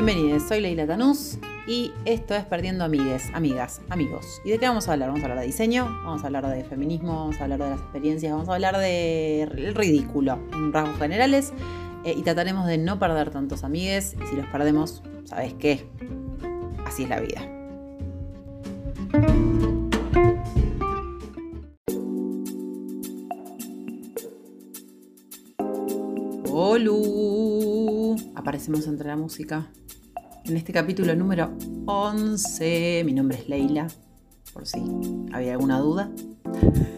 Bienvenidos, soy Leila Tanús y esto es Perdiendo Amigues, Amigas, Amigos. ¿Y de qué vamos a hablar? Vamos a hablar de diseño, vamos a hablar de feminismo, vamos a hablar de las experiencias, vamos a hablar del ridículo en rasgos generales eh, y trataremos de no perder tantos amigues y si los perdemos, ¿sabes qué? Así es la vida. Aparecemos entre la música. En este capítulo número 11, mi nombre es Leila, por si había alguna duda.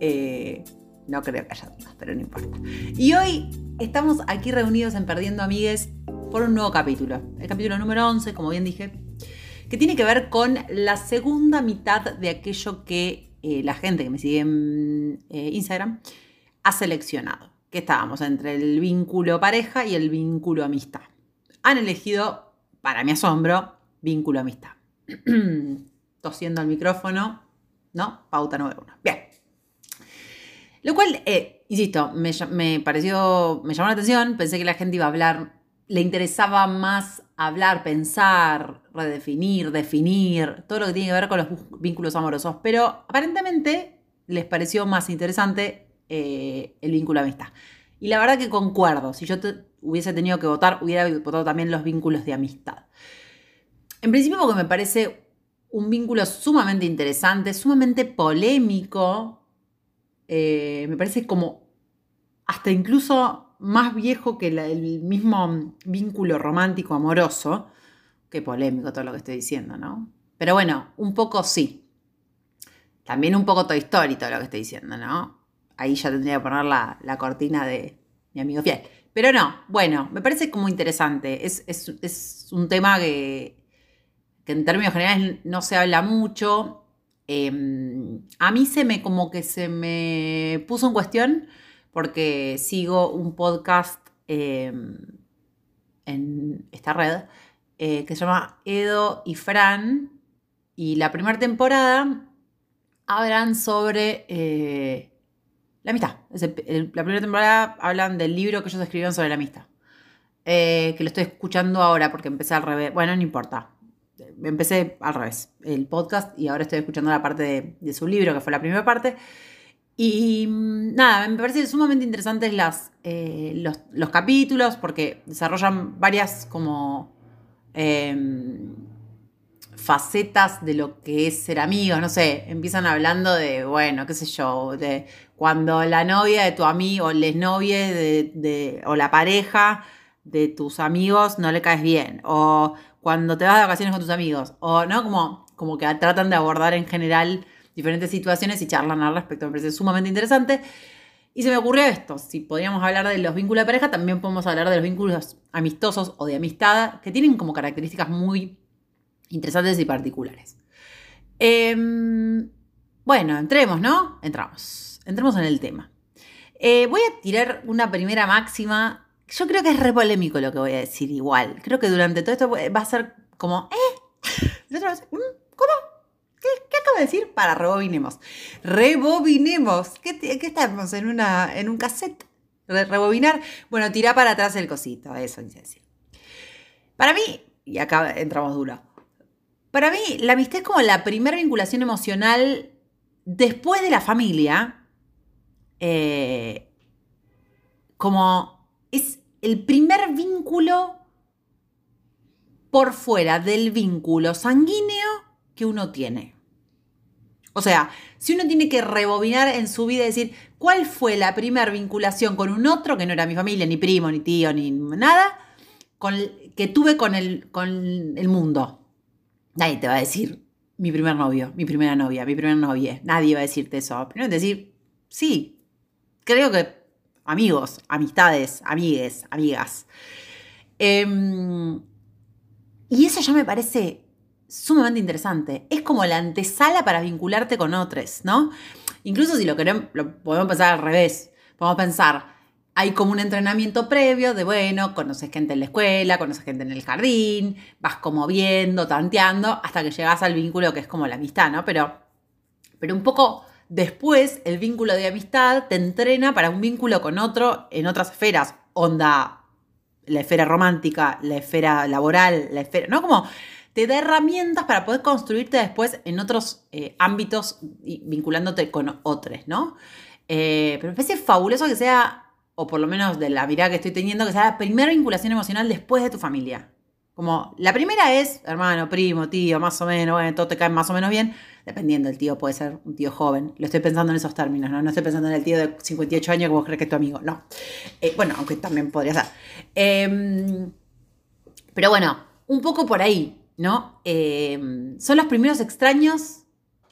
Eh, no creo que haya dudas, pero no importa. Y hoy estamos aquí reunidos en Perdiendo Amigues por un nuevo capítulo. El capítulo número 11, como bien dije, que tiene que ver con la segunda mitad de aquello que eh, la gente que me sigue en eh, Instagram ha seleccionado que estábamos entre el vínculo pareja y el vínculo amistad. Han elegido, para mi asombro, vínculo amistad. Tosiendo al micrófono, ¿no? Pauta 91. Bien. Lo cual, eh, insisto, me, me, pareció, me llamó la atención, pensé que la gente iba a hablar, le interesaba más hablar, pensar, redefinir, definir, todo lo que tiene que ver con los vínculos amorosos, pero aparentemente les pareció más interesante eh, el vínculo amistad. Y la verdad que concuerdo, si yo hubiese tenido que votar, hubiera votado también los vínculos de amistad. En principio porque me parece un vínculo sumamente interesante, sumamente polémico, eh, me parece como hasta incluso más viejo que el mismo vínculo romántico amoroso, que polémico todo lo que estoy diciendo, ¿no? Pero bueno, un poco sí. También un poco Toy Story todo lo que estoy diciendo, ¿no? Ahí ya tendría que poner la, cortina de mi amigo fiel. Pero no, bueno, me parece como interesante. Es, un tema que, en términos generales no se habla mucho. Em, a mí se me como que se me puso en cuestión porque sigo un podcast em, en esta red eh, que se llama Edo y Fran. Y la primera temporada hablan sobre eh, la amistad. la primera temporada hablan del libro que ellos escribieron sobre la amistad. Eh, que lo estoy escuchando ahora porque empecé al revés. Bueno, no importa. Empecé al revés, el podcast, y ahora estoy escuchando la parte de, su libro, que fue la primera parte. Y mm, nada, me parece sumamente interesantes eh, los, capítulos porque desarrollan varias como em, facetas de lo que es ser amigos, no sé, empiezan hablando de, bueno, qué sé yo, de cuando la novia de tu amigo, o les novie de, o la pareja de tus amigos no le caes bien, o cuando te vas de vacaciones con tus amigos, o no, como, como que tratan de abordar en general diferentes situaciones y charlan al respecto, me parece sumamente interesante. Y se me ocurrió esto, si podríamos hablar de los vínculos de pareja, también podemos hablar de los vínculos amistosos o de amistad, que tienen como características muy interesantes y particulares. Em, bueno, entremos, ¿no? Entramos. Entremos en el tema. Eh, voy a tirar una primera máxima. Yo creo que es re polémico lo que voy a decir igual. Creo que durante todo esto va a ser como, ¿eh? ¿Mm? ¿Cómo? ¿Qué, acabo de decir? Para, rebobinemos. Rebobinemos. ¿Qué, qué estamos? ¿En, una, ¿En un cassette? ¿Rebobinar? Bueno, tira para atrás el cosito. Eso. Para mí, y acá entramos duro. Para mí, la amistad es como la primera vinculación emocional después de la familia. Eh, como es el primer vínculo por fuera del vínculo sanguíneo que uno tiene. O sea, si uno tiene que rebobinar en su vida y decir, ¿cuál fue la primera vinculación con un otro que no era mi familia, ni primo, ni tío, ni nada, que tuve con el, con el mundo? Nadie te va a decir mi primer novio, mi primera novia, mi primera novia. Nadie va a decirte eso. Primero decir, sí, creo que amigos, amistades, amigues, amigas. Em, y eso ya me parece sumamente interesante. Es como la antesala para vincularte con otros, ¿no? Incluso si lo queremos, lo podemos pensar al revés. Podemos pensar, hay como un entrenamiento previo de, bueno, conoces gente en la escuela, conoces gente en el jardín, vas como viendo, tanteando, hasta que llegas al vínculo que es como la amistad, ¿no? Pero, pero un poco después el vínculo de amistad te entrena para un vínculo con otro en otras esferas, onda la esfera romántica, la esfera laboral, la esfera, ¿no? Como te da herramientas para poder construirte después en otros eh, ámbitos vinculándote con otros, ¿no? Eh, pero me parece fabuloso que sea, o por lo menos de la mirada que estoy teniendo, que sea la primera vinculación emocional después de tu familia. Como la primera es hermano, primo, tío, más o menos, bueno, todo te cae más o menos bien, dependiendo, el tío puede ser un tío joven. Lo estoy pensando en esos términos, ¿no? No estoy pensando en el tío de 58 años que vos crees que es tu amigo, no. Eh, bueno, aunque también podría ser. Em, pero bueno, un poco por ahí, ¿no? Em, son los primeros extraños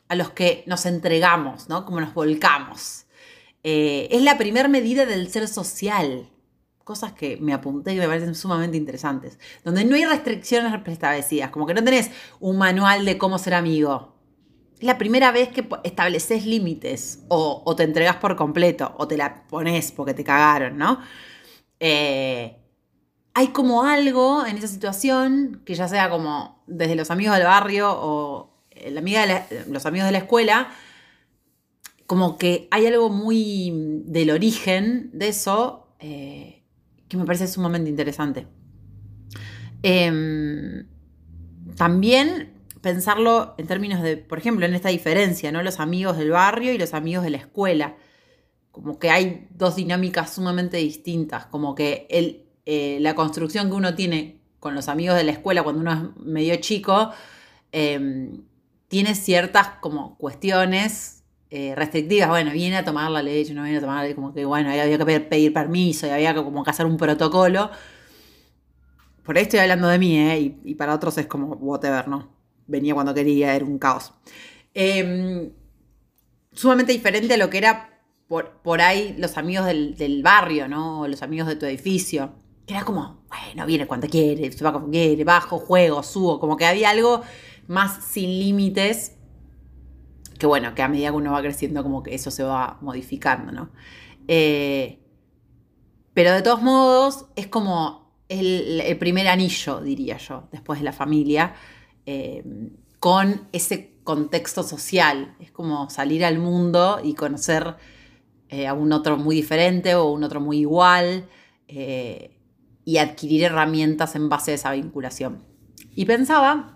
a los que nos entregamos, ¿no? Como nos volcamos. Eh, es la primera medida del ser social, cosas que me apunté y me parecen sumamente interesantes, donde no hay restricciones establecidas, como que no tenés un manual de cómo ser amigo. Es la primera vez que estableces límites o, te entregas por completo o te la pones porque te cagaron, ¿no? Eh, hay como algo en esa situación que ya sea como desde los amigos del barrio o la amiga los amigos de la escuela, como que hay algo muy del origen de eso. Eh, que me parece sumamente interesante. Em, también pensarlo en términos de, por ejemplo, en esta diferencia, ¿no? Los amigos del barrio y los amigos de la escuela. Como que hay dos dinámicas sumamente distintas. Como que el, eh, la construcción que uno tiene con los amigos de la escuela cuando uno es medio chico, em, tiene ciertas como cuestiones eh, restrictivas, bueno, viene a tomar la leche, no viene a tomar, como que bueno, había que pedir, permiso y había como que hacer un protocolo. Por ahí estoy hablando de mí, ¿eh? Y, para otros es como whatever, ¿no? Venía cuando quería, era un caos. Em, sumamente diferente a lo que era por, por ahí los amigos del, del, barrio, ¿no? Los amigos de tu edificio. Que era como, bueno, viene cuando quiere, se va cuando quiere, bajo, juego, subo. Como que había algo más sin límites que bueno, que a medida que uno va creciendo como que eso se va modificando, ¿no? Eh, pero de todos modos es como el, primer anillo, diría yo, después de la familia, eh, con ese contexto social. Es como salir al mundo y conocer eh, a un otro muy diferente o un otro muy igual y adquirir herramientas en base a esa vinculación. Y pensaba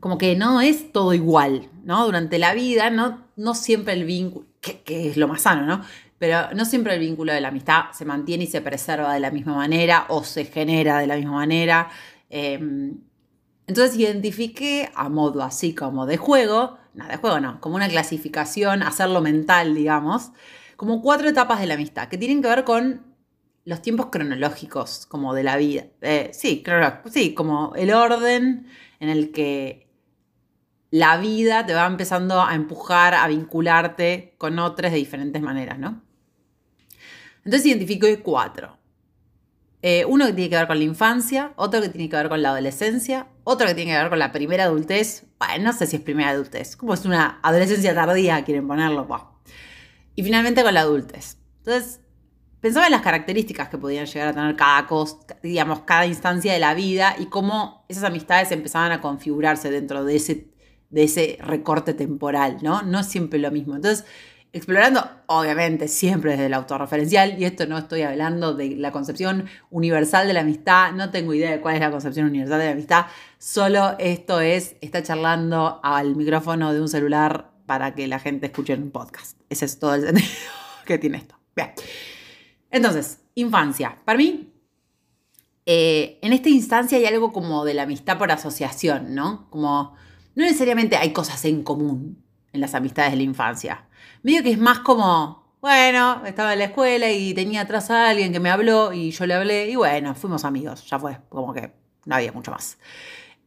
como que no es todo igual, ¿no? Durante la vida, no, no siempre el vínculo, que, es lo más sano, ¿no? Pero no siempre el vínculo de la amistad se mantiene y se preserva de la misma manera o se genera de la misma manera. Em, entonces identifiqué a modo así como de juego, nada de juego no, como una clasificación, hacerlo mental, digamos, como cuatro etapas de la amistad que tienen que ver con los tiempos cronológicos como de la vida. Eh, sí, sí, como el orden en el que la vida te va empezando a empujar a vincularte con otros de diferentes maneras, ¿no? Entonces identifico cuatro. Eh, uno que tiene que ver con la infancia, otro que tiene que ver con la adolescencia, otro que tiene que ver con la primera adultez. Bueno, no sé si es primera adultez, como es una adolescencia tardía, quieren ponerlo. Y finalmente con la adultez. Entonces, pensaba en las características que podían llegar a tener cada digamos, cada instancia de la vida y cómo esas amistades empezaban a configurarse dentro de ese de ese recorte temporal, ¿no? No siempre lo mismo. Entonces, explorando, obviamente, siempre desde el autorreferencial, y esto no estoy hablando de la concepción universal de la amistad, no tengo idea de cuál es la concepción universal de la amistad, solo esto es, está charlando al micrófono de un celular para que la gente escuche un podcast. Ese es todo el sentido que tiene esto. Bien. Entonces, infancia. Para mí, eh, en esta instancia hay algo como de la amistad por asociación, ¿no? Como no necesariamente hay cosas en común en las amistades de la infancia. Medio que es más como, bueno, estaba en la escuela y tenía atrás a alguien que me habló y yo le hablé y bueno, fuimos amigos, ya fue, como que no había mucho más.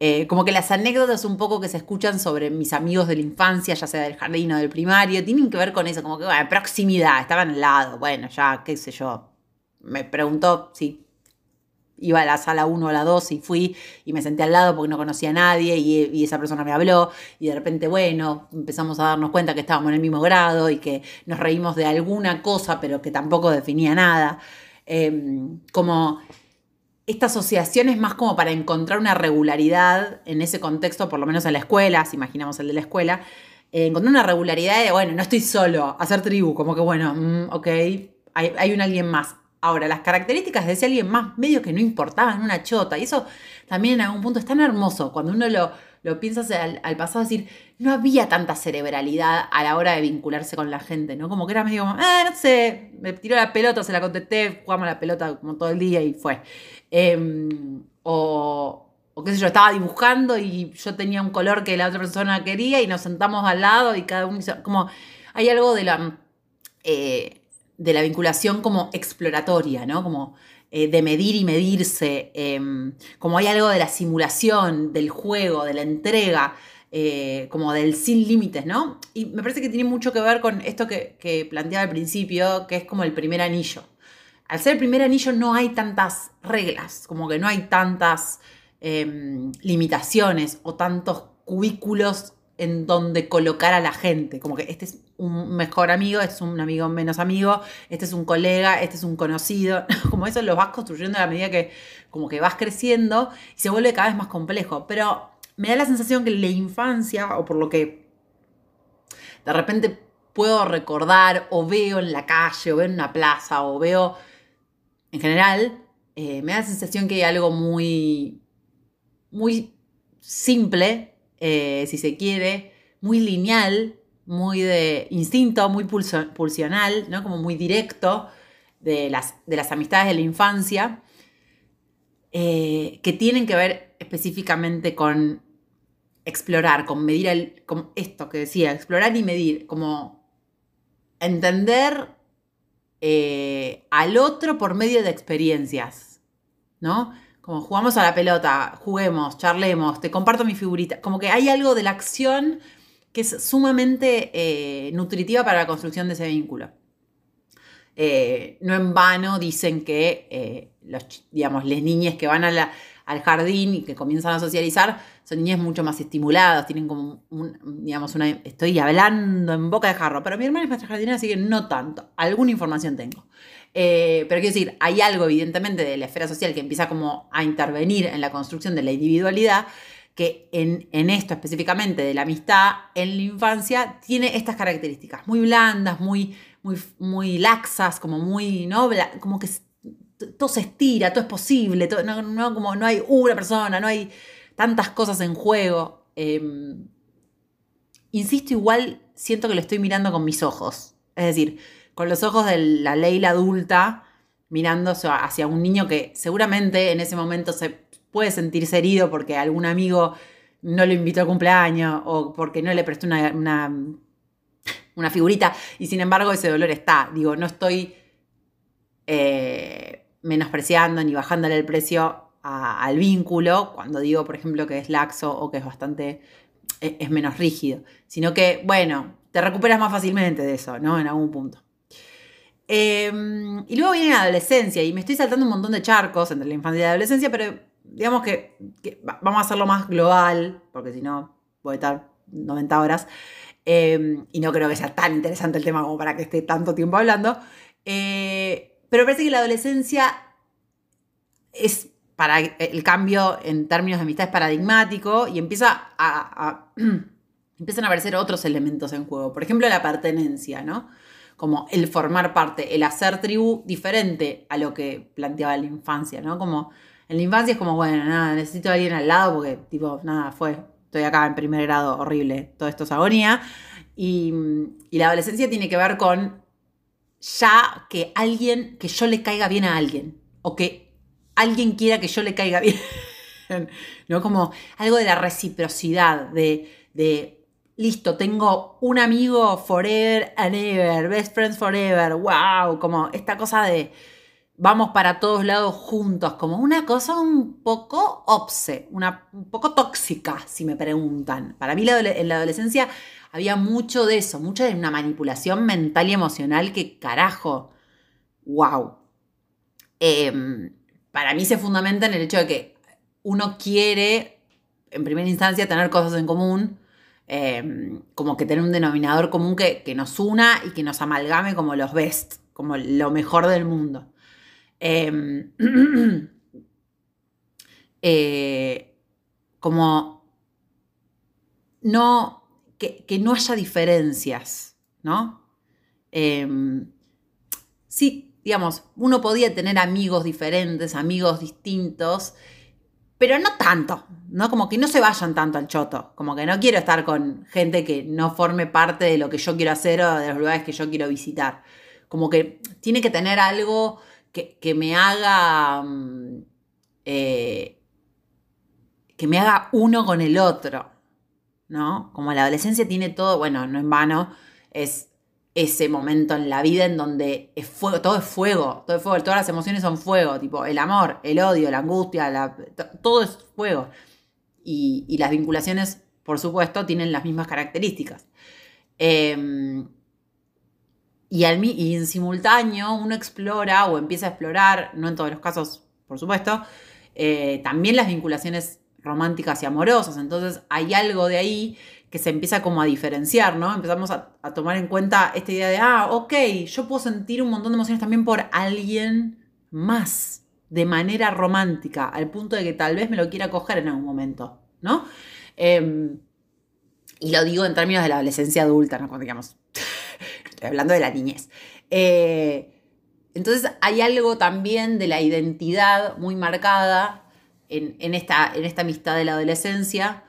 Eh, como que las anécdotas un poco que se escuchan sobre mis amigos de la infancia, ya sea del jardín o del primario, tienen que ver con eso, como que, bueno, proximidad, estaban al lado, bueno, ya, qué sé yo. Me preguntó si iba a la sala 1 o la 2 y fui y me senté al lado porque no conocía a nadie y, esa persona me habló y de repente, bueno, empezamos a darnos cuenta que estábamos en el mismo grado y que nos reímos de alguna cosa pero que tampoco definía nada. Em, como esta asociación es más como para encontrar una regularidad en ese contexto, por lo menos en la escuela, si imaginamos el de la escuela, eh, encontrar una regularidad de, bueno, no estoy solo, hacer tribu, como que, bueno, mm, ok, hay, hay un alguien más Ahora, las características de ese alguien más medio que no importaban una chota, y eso también en algún punto es tan hermoso cuando uno lo, lo piensa al, pasado, decir, no había tanta cerebralidad a la hora de vincularse con la gente, ¿no? Como que era medio como, eh, no sé, me tiró la pelota, se la contesté, jugamos la pelota como todo el día y fue. Em, o, o qué sé yo, estaba dibujando y yo tenía un color que la otra persona quería y nos sentamos al lado y cada uno hizo, como, hay algo de la... Eh, de la vinculación como exploratoria, ¿no? Como eh, de medir y medirse, em, como hay algo de la simulación, del juego, de la entrega, eh, como del sin límites, ¿no? Y me parece que tiene mucho que ver con esto que, que, planteaba al principio, que es como el primer anillo. Al ser el primer anillo no hay tantas reglas, como que no hay tantas em, limitaciones o tantos cubículos en donde colocar a la gente. Como que este es un mejor amigo, este es un amigo menos amigo, este es un colega, este es un conocido. Como eso lo vas construyendo a la medida que como que vas creciendo y se vuelve cada vez más complejo. Pero me da la sensación que la infancia, o por lo que de repente puedo recordar, o veo en la calle, o veo en una plaza, o veo en general, eh, me da la sensación que hay algo muy, muy simple eh, si se quiere, muy lineal, muy de instinto, muy pulsional, ¿no? como muy directo de las, de las amistades de la infancia, eh, que tienen que ver específicamente con explorar, con medir el, esto que decía, explorar y medir, como entender eh, al otro por medio de experiencias, ¿no? Como jugamos a la pelota, juguemos, charlemos, te comparto mi figurita. Como que hay algo de la acción que es sumamente eh, nutritiva para la construcción de ese vínculo. Eh, no en vano dicen que eh, las niñas que van al jardín y que comienzan a socializar son niñas mucho más estimuladas, tienen como, digamos, una, estoy hablando en boca de jarro, pero mi hermana es maestra jardinera, así que no tanto, alguna información tengo. Eh, pero quiero decir, hay algo evidentemente de la esfera social que empieza como a intervenir en la construcción de la individualidad que en, esto específicamente de la amistad en la infancia tiene estas características, muy blandas, muy, muy, muy laxas, como muy, ¿no? Como que todo se estira, todo es posible, no, como no hay una persona, no hay tantas cosas en juego. Em, insisto, igual siento que lo estoy mirando con mis ojos. Es decir, con los ojos de la ley adulta, mirando hacia un niño que seguramente en ese momento se puede sentirse herido porque algún amigo no lo invitó al cumpleaños o porque no le prestó una, una, figurita y sin embargo ese dolor está. Digo, no estoy eh, menospreciando ni bajándole el precio al vínculo cuando digo, por ejemplo, que es laxo o que es bastante, es, es menos rígido, sino que, bueno, te recuperas más fácilmente de eso, ¿no? En algún punto. Em, y luego viene la adolescencia, y me estoy saltando un montón de charcos entre la infancia y la adolescencia, pero digamos que, vamos a hacerlo más global, porque si no voy a estar 90 horas, em, y no creo que sea tan interesante el tema como para que esté tanto tiempo hablando. Eh, pero parece que la adolescencia es para el cambio en términos de amistad es paradigmático y empieza a empiezan a aparecer otros elementos en juego. Por ejemplo, la pertenencia, ¿no? Como el formar parte, el hacer tribu diferente a lo que planteaba la infancia, ¿no? Como en la infancia es como, bueno, nada, necesito a alguien al lado porque, tipo, nada, fue, estoy acá en primer grado, horrible, todo esto es agonía. Y, la adolescencia tiene que ver con ya que alguien, que yo le caiga bien a alguien, o que alguien quiera que yo le caiga bien, ¿no? Como algo de la reciprocidad, de, de listo, tengo un amigo forever and ever, best friends forever, wow, como esta cosa de vamos para todos lados juntos, como una cosa un poco obse, una, un poco tóxica, si me preguntan. Para mí en la adolescencia había mucho de eso, mucho de una manipulación mental y emocional que carajo, wow. Em, para mí se fundamenta en el hecho de que uno quiere, en primera instancia, tener cosas en común, Em, como que tener un denominador común que, nos una y que nos amalgame como los best, como lo mejor del mundo. Em, eh, como no, que, no haya diferencias, ¿no? Em, sí, digamos, uno podía tener amigos diferentes, amigos distintos, pero no tanto, ¿no? Como que no se vayan tanto al choto, como que no quiero estar con gente que no forme parte de lo que yo quiero hacer o de los lugares que yo quiero visitar. Como que tiene que tener algo que, me haga... Mm, eh, que me haga uno con el otro, ¿no? Como la adolescencia tiene todo, bueno, no en vano, es ese momento en la vida en donde es fuego, todo es fuego, todo es fuego, todas las emociones son fuego, tipo el amor, el odio, la angustia, todo es fuego. Y, las vinculaciones, por supuesto, tienen las mismas características. Em, y, al, y en simultáneo uno explora o empieza a explorar, no en todos los casos, por supuesto, eh, también las vinculaciones románticas y amorosas. Entonces hay algo de ahí que se empieza como a diferenciar, ¿no? Empezamos a, tomar en cuenta esta idea de, ah, ok, yo puedo sentir un montón de emociones también por alguien más, de manera romántica, al punto de que tal vez me lo quiera coger en algún momento, ¿no? Em, y lo digo en términos de la adolescencia adulta, ¿no? digamos, estoy hablando de la niñez. Eh, entonces hay algo también de la identidad muy marcada en esta amistad de la adolescencia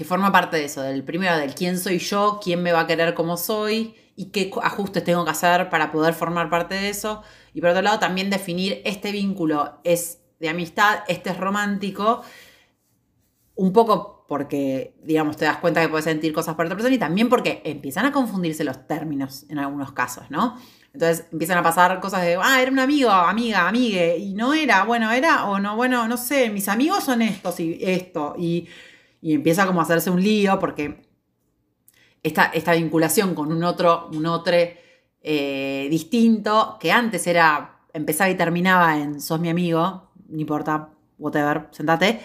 que forma parte de eso, del primero, del quién soy yo, quién me va a querer como soy y qué ajustes tengo que hacer para poder formar parte de eso. Y por otro lado, también definir este vínculo es de amistad, este es romántico, un poco porque, digamos, te das cuenta que puedes sentir cosas por otra persona y también porque empiezan a confundirse los términos en algunos casos, ¿no? Entonces empiezan a pasar cosas de, ah, era un amigo, amiga, amigue, y no era, bueno, era o no, bueno, no sé, mis amigos son estos y esto, y y empieza como a hacerse un lío porque esta, esta vinculación con un otro, un otro eh, distinto, que antes era, empezaba y terminaba en sos mi amigo, no importa, whatever, sentate.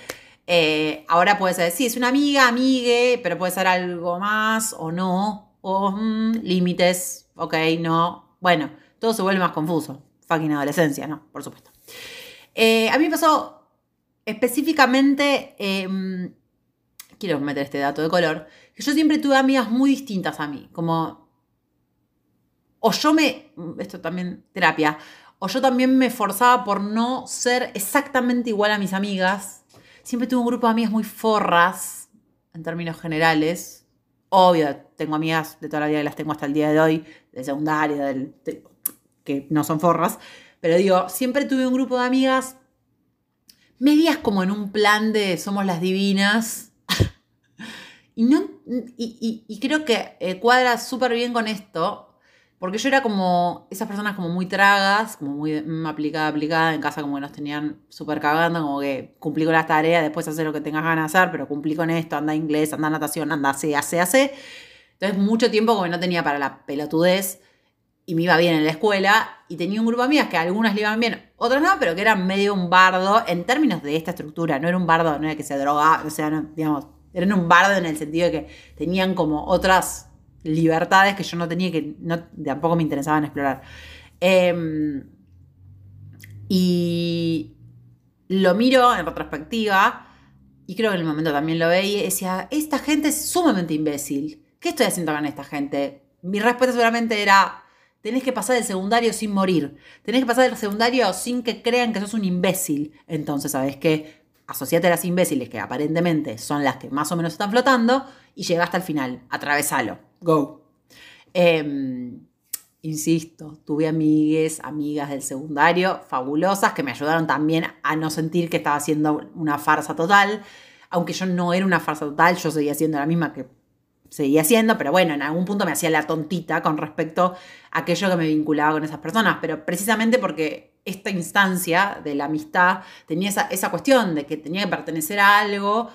Eh, ahora puede ser, sí, es una amiga, amigue, pero puede ser algo más o no, o mm, límites, ok, no. Bueno, todo se vuelve más confuso. Fucking adolescencia, ¿no? Por supuesto. Eh, a mí me pasó específicamente em, quiero meter este dato de color, que yo siempre tuve amigas muy distintas a mí, como, o yo me, esto también terapia, o yo también me forzaba por no ser exactamente igual a mis amigas. Siempre tuve un grupo de amigas muy forras, en términos generales. Obvio, tengo amigas de toda la vida que las tengo hasta el día de hoy, de secundaria, del, que no son forras. Pero digo, siempre tuve un grupo de amigas medias como en un plan de somos las divinas, y, no, y, creo que eh, cuadra súper bien con esto, porque yo era como esas personas como muy tragas, como muy aplicada, aplicada, en casa como que nos tenían súper cagando, como que cumplí con las tareas, después hacer lo que tengas ganas de hacer, pero cumplí con esto, anda inglés, anda natación, anda hace, hace, hace. Entonces mucho tiempo como no tenía para la pelotudez y me iba bien en la escuela y tenía un grupo de amigas que algunas le iban bien, otras no, pero que eran medio un bardo en términos de esta estructura, no era un bardo, no era que se drogaba, o sea, no, digamos, eran un bardo en el sentido de que tenían como otras libertades que yo no tenía que no, tampoco me interesaban explorar. Em, y lo miro en retrospectiva y creo que en el momento también lo veía decía, esta gente es sumamente imbécil. ¿Qué estoy haciendo con esta gente? Mi respuesta seguramente era, tenés que pasar el secundario sin morir. Tenés que pasar el secundario sin que crean que sos un imbécil. Entonces, ¿sabes qué? Asociate a las imbéciles que aparentemente son las que más o menos están flotando y llega hasta el final, atravesalo, go. Em, insisto, tuve amigues, amigas del secundario, fabulosas, que me ayudaron también a no sentir que estaba haciendo una farsa total, aunque yo no era una farsa total, yo seguía siendo la misma que seguía haciendo, pero bueno, en algún punto me hacía la tontita con respecto a aquello que me vinculaba con esas personas, pero precisamente porque esta instancia de la amistad tenía esa, cuestión de que tenía que pertenecer a algo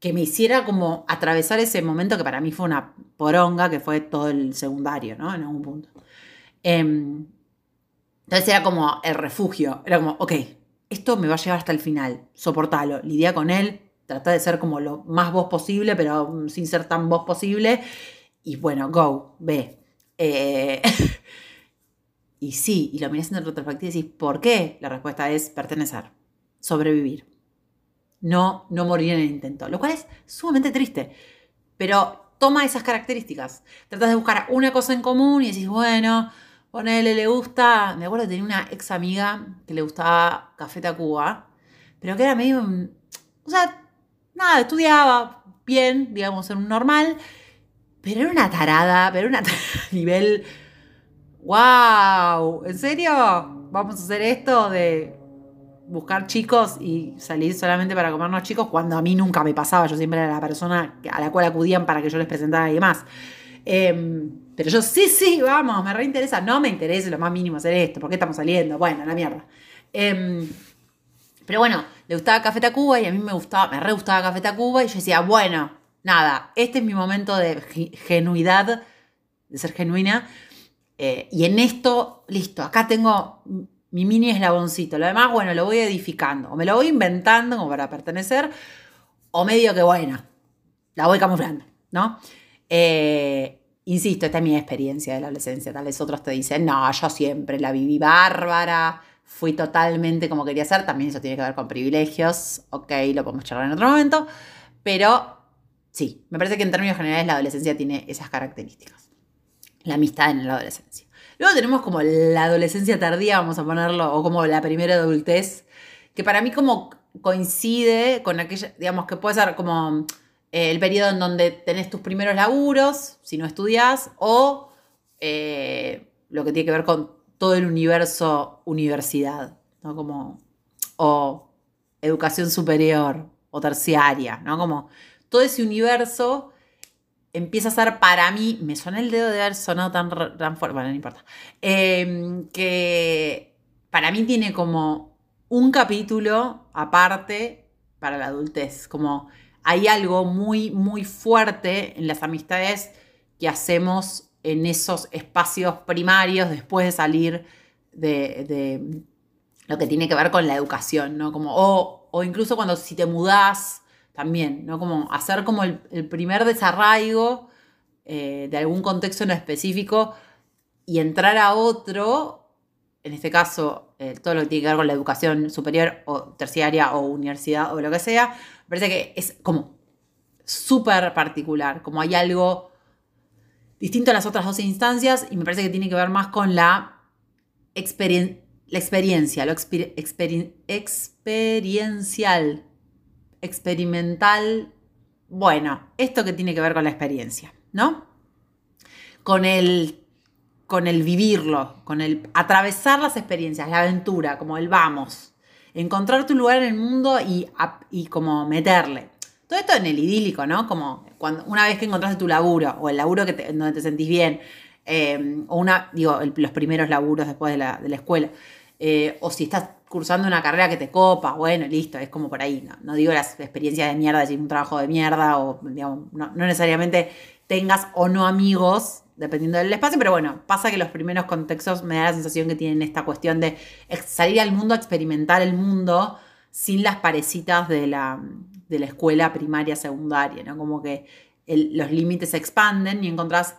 que me hiciera como atravesar ese momento que para mí fue una poronga, que fue todo el secundario, ¿no? En algún punto. Em, entonces era como el refugio, era como, ok, esto me va a llevar hasta el final, soportalo, lidia con él, trata de ser como lo más vos posible, pero sin ser tan vos posible, y bueno, go, ve. Eh, Y sí, y lo miras en retrospectiva y decís, ¿por qué? La respuesta es pertenecer, sobrevivir. No, no morir en el intento, lo cual es sumamente triste. Pero toma esas características. Tratas de buscar una cosa en común y decís, bueno, Ponele, le gusta. Me acuerdo que tenía una ex amiga que le gustaba Café Tacuba, pero que era medio. O sea, nada, estudiaba bien, digamos, en un normal, pero era una tarada, pero era una tarada nivel. ¡Wow! ¿En serio? ¿Vamos a hacer esto de buscar chicos y salir solamente para comernos chicos cuando a mí nunca me pasaba? Yo siempre era la persona a la cual acudían para que yo les presentara y demás. Em, pero yo, sí, sí, vamos, me reinteresa. No me interesa lo más mínimo hacer esto. ¿Por qué estamos saliendo? Bueno, la mierda. Em, pero bueno, le gustaba Café Tacuba y a mí me gustaba, me re gustaba Café Tacuba y yo decía, bueno, nada, este es mi momento de genuidad, de ser genuina. Eh, y en esto, listo, acá tengo mi mini eslaboncito. Lo demás, bueno, lo voy edificando. O me lo voy inventando como para pertenecer, o medio que, bueno, la voy camuflando, ¿no? Eh, insisto, esta es mi experiencia de la adolescencia. Tal vez otros te dicen, no, yo siempre la viví bárbara, fui totalmente como quería ser. También eso tiene que ver con privilegios. Ok, lo podemos charlar en otro momento. Pero sí, me parece que en términos generales la adolescencia tiene esas características. La amistad en la adolescencia. Luego tenemos como la adolescencia tardía, vamos a ponerlo, o como la primera adultez, que para mí como coincide con aquella, digamos, que puede ser como eh, el periodo en donde tenés tus primeros laburos, si no estudias, o eh, lo que tiene que ver con todo el universo universidad, ¿no? Como, o educación superior o terciaria, ¿no? Como todo ese universo empieza a ser para mí, me suena el dedo de haber sonado tan, tan fuerte, bueno, no importa, em, que para mí tiene como un capítulo aparte para la adultez, como hay algo muy, muy fuerte en las amistades que hacemos en esos espacios primarios después de salir de, lo que tiene que ver con la educación, ¿no? Como, o, incluso cuando si te mudás también, ¿no? Como hacer como el, primer desarraigo eh, de algún contexto en específico y entrar a otro, en este caso, eh, todo lo que tiene que ver con la educación superior o terciaria o universidad o lo que sea, parece que es como súper particular, como hay algo distinto a las otras dos instancias y me parece que tiene que ver más con la, la experiencia, lo experiencial, experimental. Bueno, esto que tiene que ver con la experiencia, ¿no? Con el, con el vivirlo, con el atravesar las experiencias, la aventura, como el vamos encontrar tu lugar en el mundo y, y como meterle. Todo esto en el idílico, ¿no? Como cuando, una vez que encontraste tu laburo o el laburo que donde te sentís bien, eh, o una, digo, los primeros laburos después de la, escuela, eh, o si estás cursando una carrera que te copa, bueno, listo, es como por ahí, no, no digo las experiencias de mierda, decir un trabajo de mierda, o digamos, no, no necesariamente tengas o no amigos dependiendo del espacio, pero bueno, pasa que los primeros contextos me da la sensación que tienen esta cuestión de salir al mundo experimentar el mundo sin las parecitas de la, escuela primaria, secundaria, ¿no? Como que los límites se expanden y encontrás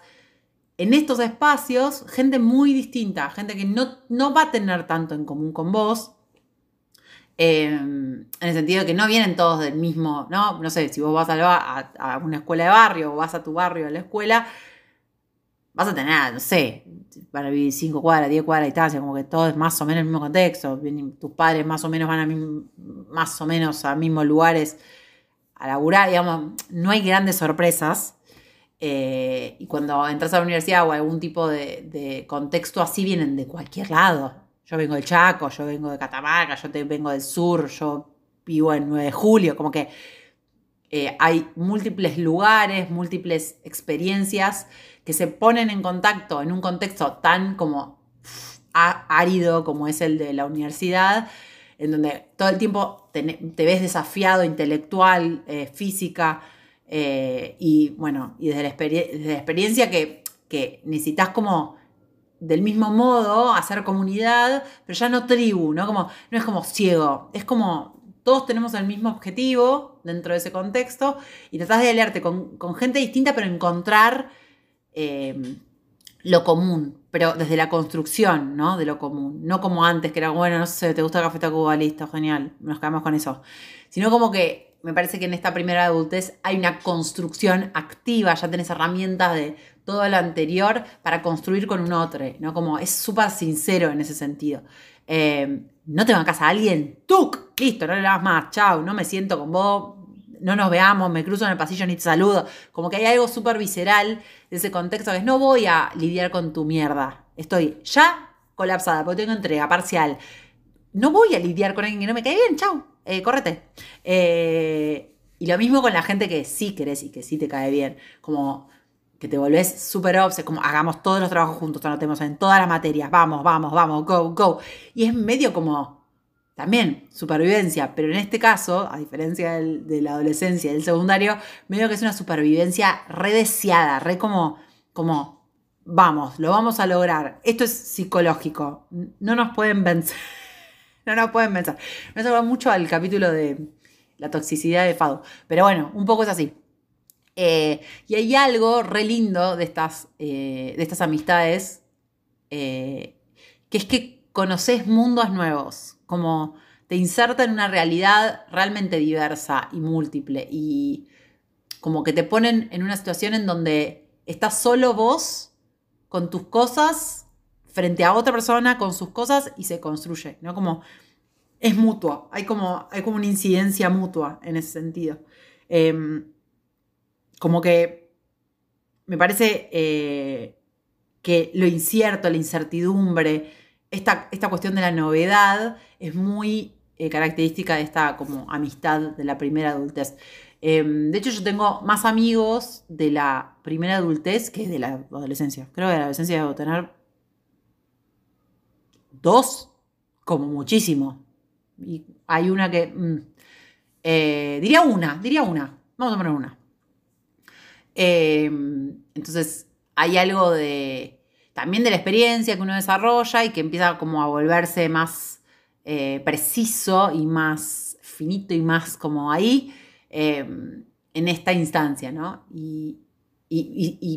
en estos espacios gente muy distinta, gente que no, no va a tener tanto en común con vos, em, en el sentido de que no vienen todos del mismo, ¿no? No sé, si vos vas a, a, una escuela de barrio o vas a tu barrio a la escuela, vas a tener, no sé, para vivir 5 cuadras, 10 cuadras de distancia, como que todo es más o menos el mismo contexto. Tus padres más o menos van a más o menos a mismos lugares a laburar, digamos, no hay grandes sorpresas. Eh, y cuando entras a la universidad o algún tipo de, contexto así, vienen de cualquier lado. Yo vengo del Chaco, yo vengo de Catamarca, yo te, vengo del sur, yo vivo en 9 de julio, como que eh, hay múltiples lugares, múltiples experiencias que se ponen en contacto en un contexto tan como árido como es el de la universidad, en donde todo el tiempo te, ves desafiado intelectual, eh, física, eh, y bueno, y desde la, experiencia que, necesitas como del mismo modo hacer comunidad, pero ya no tribu, ¿no? Como, no es como ciego, es como todos tenemos el mismo objetivo dentro de ese contexto y tratás de aliarte con gente distinta, pero encontrar Em, lo común, pero desde la construcción, ¿no? De lo común. No como antes, que era, bueno, no sé, te gusta Café Tacuba, listo, genial, nos quedamos con eso. Sino como que me parece que en esta primera adultez hay una construcción activa, ya tenés herramientas de todo lo anterior para construir con un otro, ¿no? Como es súper sincero en ese sentido. Eh, no te bancas a alguien, ¡tuc! Listo, no le das más, chao, no me siento con vos, no nos veamos, me cruzo en el pasillo ni te saludo. Como que hay algo súper visceral de ese contexto que es no voy a lidiar con tu mierda. Estoy ya colapsada porque tengo entrega parcial. No voy a lidiar con alguien que no me cae bien, chao, eh, córrete. Eh, y lo mismo con la gente que sí querés y que sí te cae bien. Como que te volvés súper obses, como hagamos todos los trabajos juntos, anotemos en todas las materias, vamos, vamos, vamos, go, go. Y es medio como también supervivencia, pero en este caso, a diferencia de la adolescencia y del secundario, medio que es una supervivencia redeseada, re como, como, vamos, lo vamos a lograr. Esto es psicológico, no nos pueden vencer. no nos pueden vencer. Me salva mucho al capítulo de la toxicidad de Fado, pero bueno, un poco es así. Eh, y hay algo re lindo de estas, eh, de estas amistades, eh, que es que conoces mundos nuevos, como te inserta en una realidad realmente diversa y múltiple, y como que te ponen en una situación en donde estás solo vos con tus cosas frente a otra persona con sus cosas y se construye, ¿no? Como es mutuo, hay como, hay como una incidencia mutua en ese sentido. Em, como que me parece eh, que lo incierto, la incertidumbre, esta, esta cuestión de la novedad es muy eh, característica de esta como amistad de la primera adultez. Em, de hecho, yo tengo más amigos de la primera adultez que de la adolescencia. Creo que de la adolescencia debo tener dos, como muchísimo. Y hay una que... Mm, eh, diría una, diría una. Vamos a poner una. Em, entonces, hay algo de también de la experiencia que uno desarrolla y que empieza como a volverse más eh, preciso y más finito y más como ahí em, en esta instancia, ¿no? Y,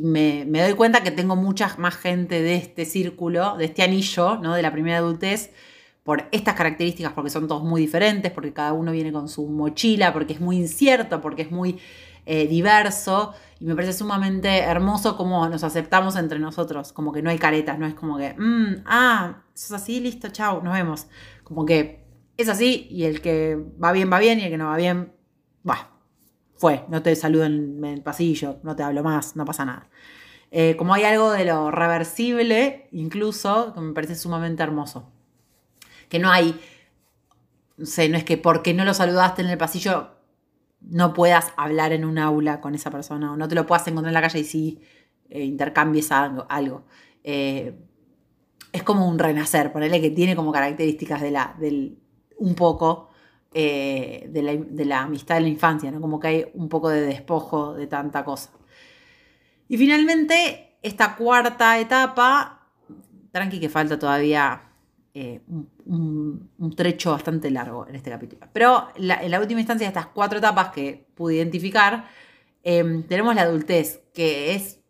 me, doy cuenta que tengo mucha más gente de este círculo, de este anillo, ¿no? De la primera adultez, por estas características, porque son todos muy diferentes, porque cada uno viene con su mochila, porque es muy incierto, porque es muy eh, diverso y me parece sumamente hermoso cómo nos aceptamos entre nosotros, como que no hay caretas, no es como que, mm, ah, eso es así, listo, chao, nos vemos. Como que es así y el que va bien va bien y el que no va bien, va, fue, no te saludo en, el pasillo, no te hablo más, no pasa nada. Eh, como hay algo de lo reversible, incluso, que me parece sumamente hermoso. Que no hay, no sé, no es que porque no lo saludaste en el pasillo no puedas hablar en un aula con esa persona o no te lo puedas encontrar en la calle y sí eh, intercambies algo. Eh, es como un renacer, ponerle que tiene como características de la, del, un poco eh, de, la, amistad de la infancia, ¿no? Como que hay un poco de despojo de tanta cosa. Y finalmente, esta cuarta etapa, tranqui que falta todavía un un, trecho bastante largo en este capítulo. Pero en la última instancia de estas cuatro etapas que pude identificar, em, tenemos la adultez, que es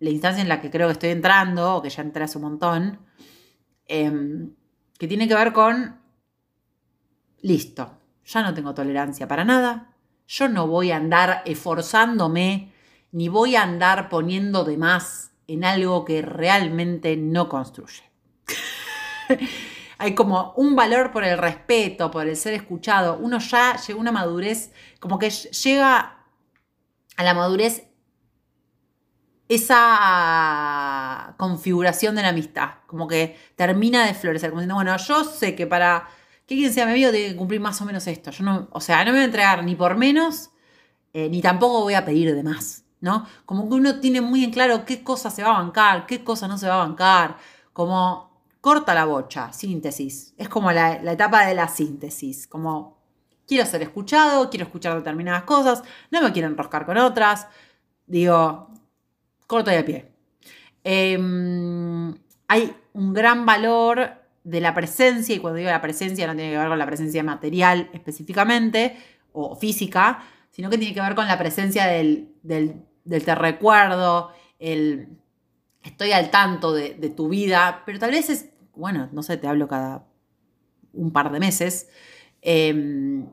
la instancia en la que creo que estoy entrando, o que ya entré hace un montón, em, que tiene que ver con, listo, ya no tengo tolerancia para nada, yo no voy a andar esforzándome, ni voy a andar poniendo de más en algo que realmente no construye. hay como un valor por el respeto, por el ser escuchado. Uno ya llega a una madurez, como que llega a la madurez esa configuración de la amistad, como que termina de florecer, como diciendo, bueno, yo sé que para que quien sea mi amigo tiene que cumplir más o menos esto. Yo no, o sea, no me voy a entregar ni por menos, eh, ni tampoco voy a pedir de más, ¿no? Como que uno tiene muy en claro qué cosa se va a bancar, qué cosa no se va a bancar, como corta la bocha, síntesis. Es como la, etapa de la síntesis, como quiero ser escuchado, quiero escuchar determinadas cosas, no me quiero enroscar con otras, digo, corto y a pie. Em, hay un gran valor de la presencia, y cuando digo la presencia no tiene que ver con la presencia material específicamente, o física, sino que tiene que ver con la presencia del, del, te recuerdo, el estoy al tanto de, de, tu vida, pero tal vez es bueno, no sé, te hablo cada un par de meses, em,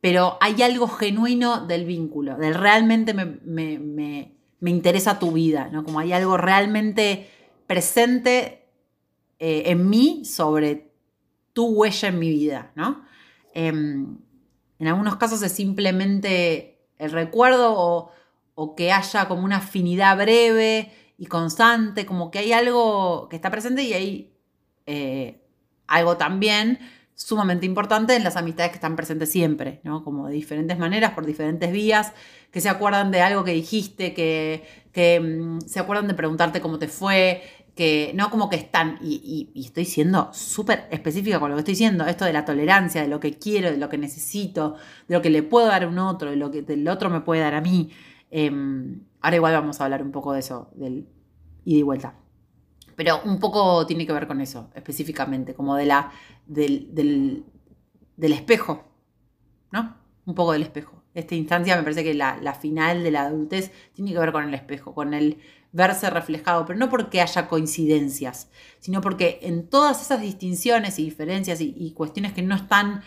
pero hay algo genuino del vínculo, del realmente me, interesa tu vida, ¿no? Como hay algo realmente presente eh, en mí sobre tu huella en mi vida, ¿no? Em, en algunos casos es simplemente el recuerdo o, o que haya como una afinidad breve y constante, como que hay algo que está presente y hay eh, algo también sumamente importante en las amistades que están presentes siempre, ¿no? Como de diferentes maneras, por diferentes vías, que se acuerdan de algo que dijiste, que, mm, se acuerdan de preguntarte cómo te fue, que no como que están, y, estoy siendo súper específica con lo que estoy diciendo, esto de la tolerancia, de lo que quiero, de lo que necesito, de lo que le puedo dar a un otro, de lo que el otro me puede dar a mí. Em, ahora igual vamos a hablar un poco de eso, del ida y vuelta. Pero un poco tiene que ver con eso, específicamente, como de la, del, del, espejo, ¿no? Un poco del espejo. Esta instancia me parece que la, la, final de la adultez tiene que ver con el espejo, con el verse reflejado, pero no porque haya coincidencias, sino porque en todas esas distinciones y diferencias y, cuestiones que no están,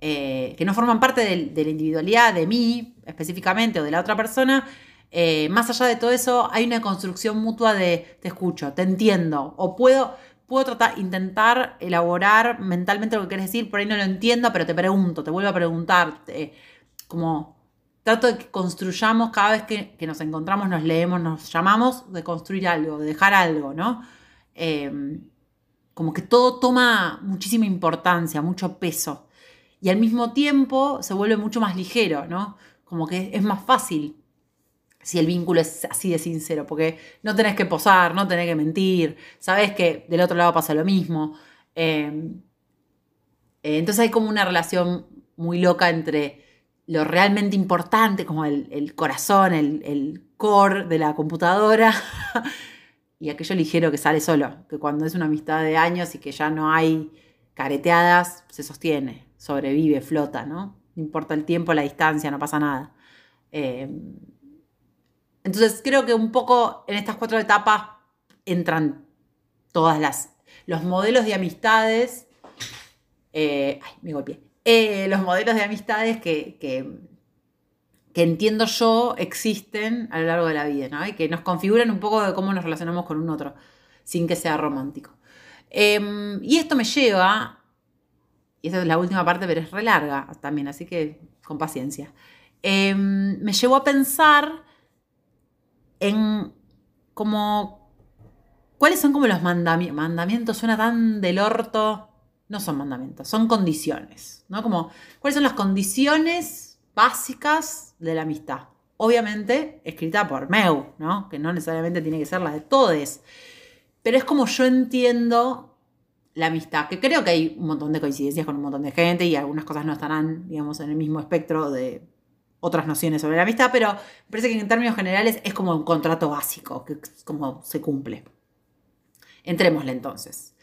eh, que no forman parte de, de la individualidad de mí específicamente o de la otra persona, eh, más allá de todo eso, hay una construcción mutua de te escucho, te entiendo, o puedo, puedo tratar, intentar elaborar mentalmente lo que quieres decir, por ahí no lo entiendo, pero te pregunto, te vuelvo a preguntar, como trato de que construyamos cada vez que, nos encontramos, nos leemos, nos llamamos, de construir algo, de dejar algo, ¿no? Eh, como que todo toma muchísima importancia, mucho peso. Y al mismo tiempo se vuelve mucho más ligero, ¿no? Como que es más fácil si el vínculo es así de sincero, porque no tenés que posar, no tenés que mentir, sabes que del otro lado pasa lo mismo. Em, eh, entonces hay como una relación muy loca entre lo realmente importante, como el, corazón, el, el, core de la computadora, y aquello ligero que sale solo, que cuando es una amistad de años y que ya no hay careteadas, se sostiene, sobrevive, flota, ¿no? No importa el tiempo, la distancia, no pasa nada. Em, entonces creo que un poco en estas cuatro etapas entran todas las los modelos de amistades. Eh, ay, me golpeé. Eh, los modelos de amistades que, que, entiendo yo existen a lo largo de la vida, ¿no? Y que nos configuran un poco de cómo nos relacionamos con un otro, sin que sea romántico. Em, y esto me lleva, y esta es la última parte, pero es re larga también, así que con paciencia. Em, me llevó a pensar en como, ¿cuáles son como los mandamientos? Mandamientos suena tan del orto. No son mandamientos, son condiciones, ¿no? Como, ¿cuáles son las condiciones básicas de la amistad? Obviamente, escrita por Meu, ¿no? Que no necesariamente tiene que ser la de todes. Pero es como yo entiendo la amistad, que creo que hay un montón de coincidencias con un montón de gente y algunas cosas no estarán, digamos, en el mismo espectro de otras nociones sobre la amistad, pero me parece que en términos generales es como un contrato básico, que es como se cumple. Entrémosle entonces.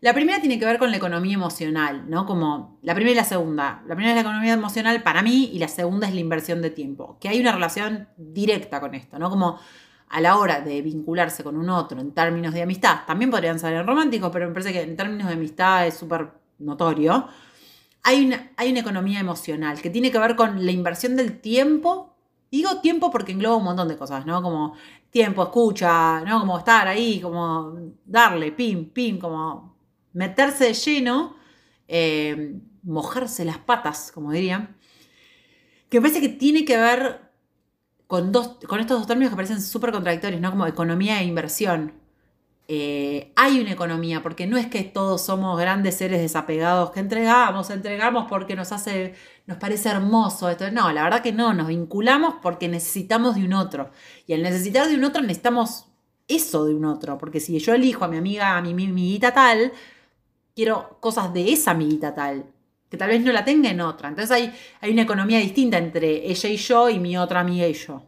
La primera tiene que ver con la economía emocional, ¿no? Como la primera y la segunda. La primera es la economía emocional para mí y la segunda es la inversión de tiempo, que hay una relación directa con esto, ¿no? Como a la hora de vincularse con un otro en términos de amistad, también podrían ser románticos, pero me parece que en términos de amistad es súper notorio hay una, hay una economía emocional que tiene que ver con la inversión del tiempo. Digo tiempo porque engloba un montón de cosas, ¿no? Como tiempo, escucha, ¿no? Como estar ahí, como darle, pim, pim, como meterse de lleno, eh, mojarse las patas, como dirían. Que me parece que tiene que ver con, dos, con estos dos términos que parecen súper contradictorios, ¿no? Como economía e inversión. Eh, hay una economía, porque no es que todos somos grandes seres desapegados que entregamos, entregamos porque nos hace, nos parece hermoso esto. No, la verdad que no, nos vinculamos porque necesitamos de un otro. Y al necesitar de un otro necesitamos eso de un otro, porque si yo elijo a mi amiga, a mi, mi amiguita tal, quiero cosas de esa amiguita tal, que tal vez no la tenga en otra. Entonces hay, hay una economía distinta entre ella y yo y mi otra amiga y yo.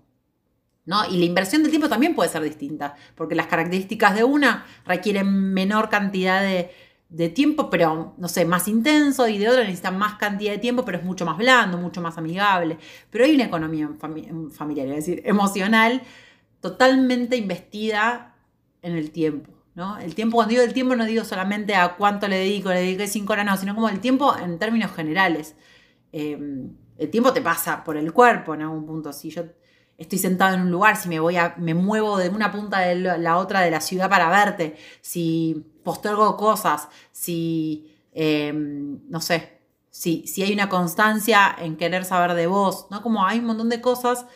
Y la inversión del tiempo también puede ser distinta, porque las características de una requieren menor cantidad de, tiempo, pero no sé, más intenso, y de otra necesitan más cantidad de tiempo, pero es mucho más blando, mucho más amigable. Pero hay una economía familiar, es decir, emocional, totalmente investida en el tiempo. ¿no? El tiempo, cuando digo el tiempo, no digo solamente a cuánto le dedico, le dediqué cinco horas, no, sino como el tiempo en términos generales. Em, El tiempo te pasa por el cuerpo en algún punto. Si yo estoy sentado en un lugar, si me voy a, me muevo de una punta de la otra de la ciudad para verte, si postergo cosas, si, em, no sé, si, si hay una constancia en querer saber de vos, ¿no? Como hay un montón de cosas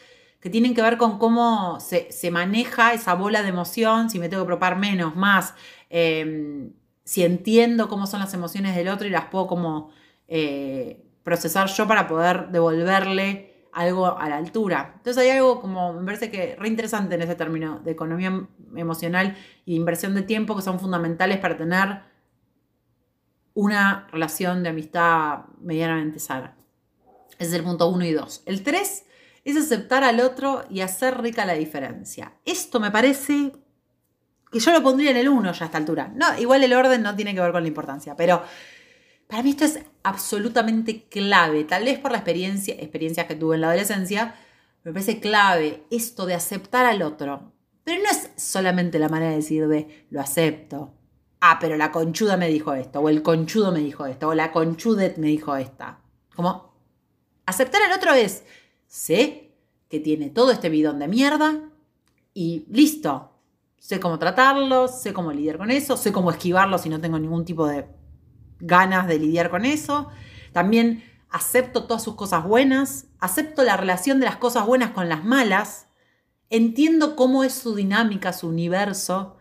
que tienen que ver con cómo se, maneja esa bola de emoción, si me tengo que propar menos, más, em, si entiendo cómo son las emociones del otro y las puedo como eh, procesar yo para poder devolverle algo a la altura. Entonces hay algo como, me parece que re interesante en ese término de economía emocional y inversión de tiempo que son fundamentales para tener una relación de amistad medianamente sana. Ese es el punto uno y dos. El tres es aceptar al otro y hacer rica la diferencia. Esto me parece que yo lo pondría en el uno ya a esta altura. No, igual el orden no tiene que ver con la importancia, pero para mí esto es absolutamente clave, tal vez por la experiencia, experiencias que tuve en la adolescencia, me parece clave esto de aceptar al otro. Pero no es solamente la manera de decir de lo acepto. Ah, pero la conchuda me dijo esto, o el conchudo me dijo esto, o la conchudet me dijo esta. Como aceptar al otro es, sé que tiene todo este bidón de mierda y listo. Sé cómo tratarlo, sé cómo lidiar con eso, sé cómo esquivarlo si no tengo ningún tipo de ganas de lidiar con eso. También acepto todas sus cosas buenas, acepto la relación de las cosas buenas con las malas, entiendo cómo es su dinámica, su universo,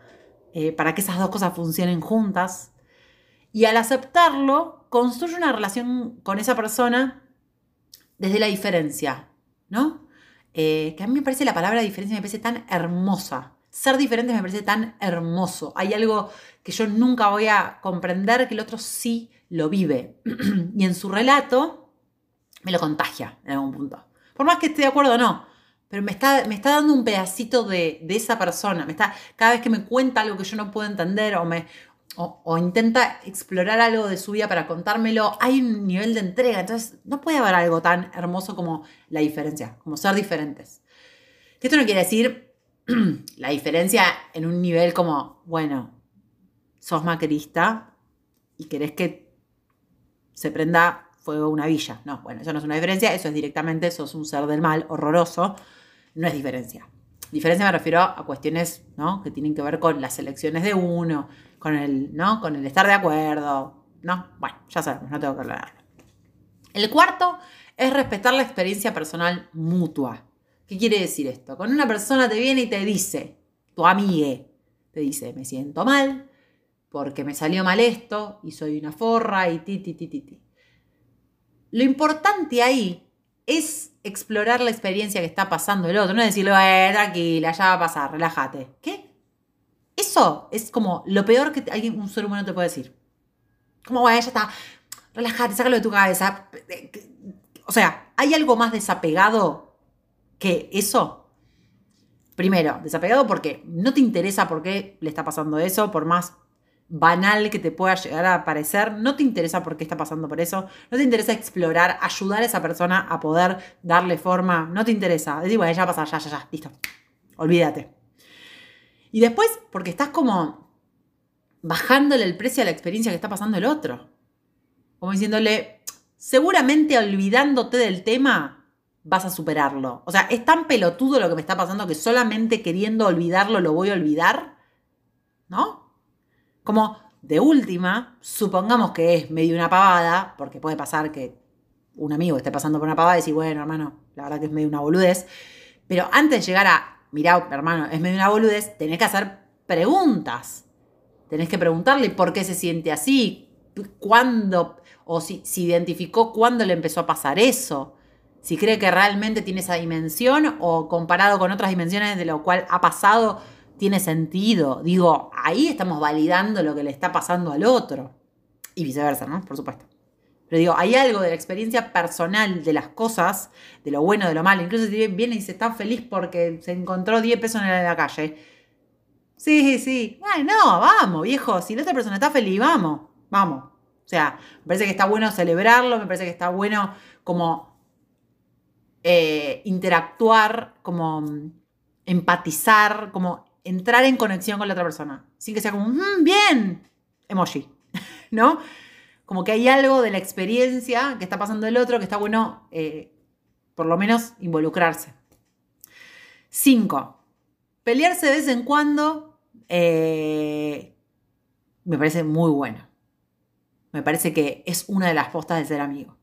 eh, para que esas dos cosas funcionen juntas. Y al aceptarlo, construyo una relación con esa persona desde la diferencia, ¿no? Eh, que a mí me parece la palabra diferencia, me parece tan hermosa. Ser diferente me parece tan hermoso. Hay algo que yo nunca voy a comprender que el otro sí lo vive. y en su relato me lo contagia en algún punto. Por más que esté de acuerdo o no. Pero me está, me está dando un pedacito de, esa persona. Me está, cada vez que me cuenta algo que yo no puedo entender o, me, o, intenta explorar algo de su vida para contármelo, hay un nivel de entrega. Entonces, no puede haber algo tan hermoso como la diferencia, como ser diferentes. Que esto no quiere decir la diferencia en un nivel como, bueno, sos macrista y querés que se prenda fuego una villa. No, bueno, eso no es una diferencia, eso es directamente, sos un ser del mal horroroso, no es diferencia. Diferencia me refiero a cuestiones ¿no? que tienen que ver con las elecciones de uno, con el, ¿no? con el estar de acuerdo. ¿no? Bueno, ya sabemos, no tengo que aclararlo. El cuarto es respetar la experiencia personal mutua. ¿Qué quiere decir esto? Con una persona te viene y te dice, tu amigue, te dice, me siento mal, porque me salió mal esto y soy una forra y ti, ti, ti, ti. Lo importante ahí es explorar la experiencia que está pasando el otro, no decirle, eh, tranquila, ya va a pasar, relájate. ¿Qué? Eso es como lo peor que alguien, un ser humano te puede decir. Como, bueno, ya está, relájate, sácalo de tu cabeza. O sea, ¿hay algo más desapegado que eso? Primero, desapegado porque no te interesa por qué le está pasando eso, por más banal que te pueda llegar a parecer, no te interesa por qué está pasando por eso, no te interesa explorar, ayudar a esa persona a poder darle forma, no te interesa. Decir, bueno, ya pasa, ya, ya, ya, listo. Olvídate. Y después, porque estás como bajándole el precio a la experiencia que está pasando el otro. Como diciéndole, seguramente olvidándote del tema, vas a superarlo. O sea, es tan pelotudo lo que me está pasando que solamente queriendo olvidarlo lo voy a olvidar. ¿No? Como de última, supongamos que es medio una pavada, porque puede pasar que un amigo esté pasando por una pavada y decir, bueno, hermano, la verdad que es medio una boludez. Pero antes de llegar a, mirá, hermano, es medio una boludez, tenés que hacer preguntas. Tenés que preguntarle por qué se siente así, cuándo, o si, si identificó cuándo le empezó a pasar eso. Si cree que realmente tiene esa dimensión o comparado con otras dimensiones de lo cual ha pasado, tiene sentido. Digo, ahí estamos validando lo que le está pasando al otro. Y viceversa, ¿no? Por supuesto. Pero digo, hay algo de la experiencia personal de las cosas, de lo bueno, de lo malo. Incluso si viene y se está feliz porque se encontró 10 pesos en la calle. Sí, sí. Ay, no, vamos, viejo. Si la otra persona está feliz, vamos, vamos. O sea, me parece que está bueno celebrarlo, me parece que está bueno como eh, interactuar, como empatizar, como entrar en conexión con la otra persona, sin que sea como, mm, bien, emoji, ¿no? como que hay algo de la experiencia que está pasando el otro que está bueno, eh, por lo menos, involucrarse. Cinco, pelearse de vez en cuando eh, me parece muy bueno. Me parece que es una de las postas de ser amigo.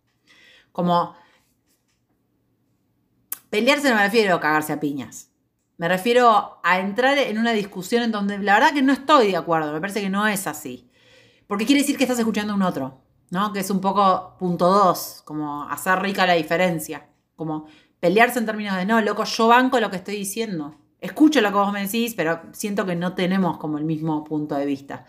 Como pelearse no me refiero a cagarse a piñas. Me refiero a entrar en una discusión en donde la verdad que no estoy de acuerdo. Me parece que no es así. Porque quiere decir que estás escuchando a un otro, ¿no? Que es un poco punto dos, como hacer rica la diferencia. Como pelearse en términos de, no, loco, yo banco lo que estoy diciendo. Escucho lo que vos me decís, pero siento que no tenemos como el mismo punto de vista.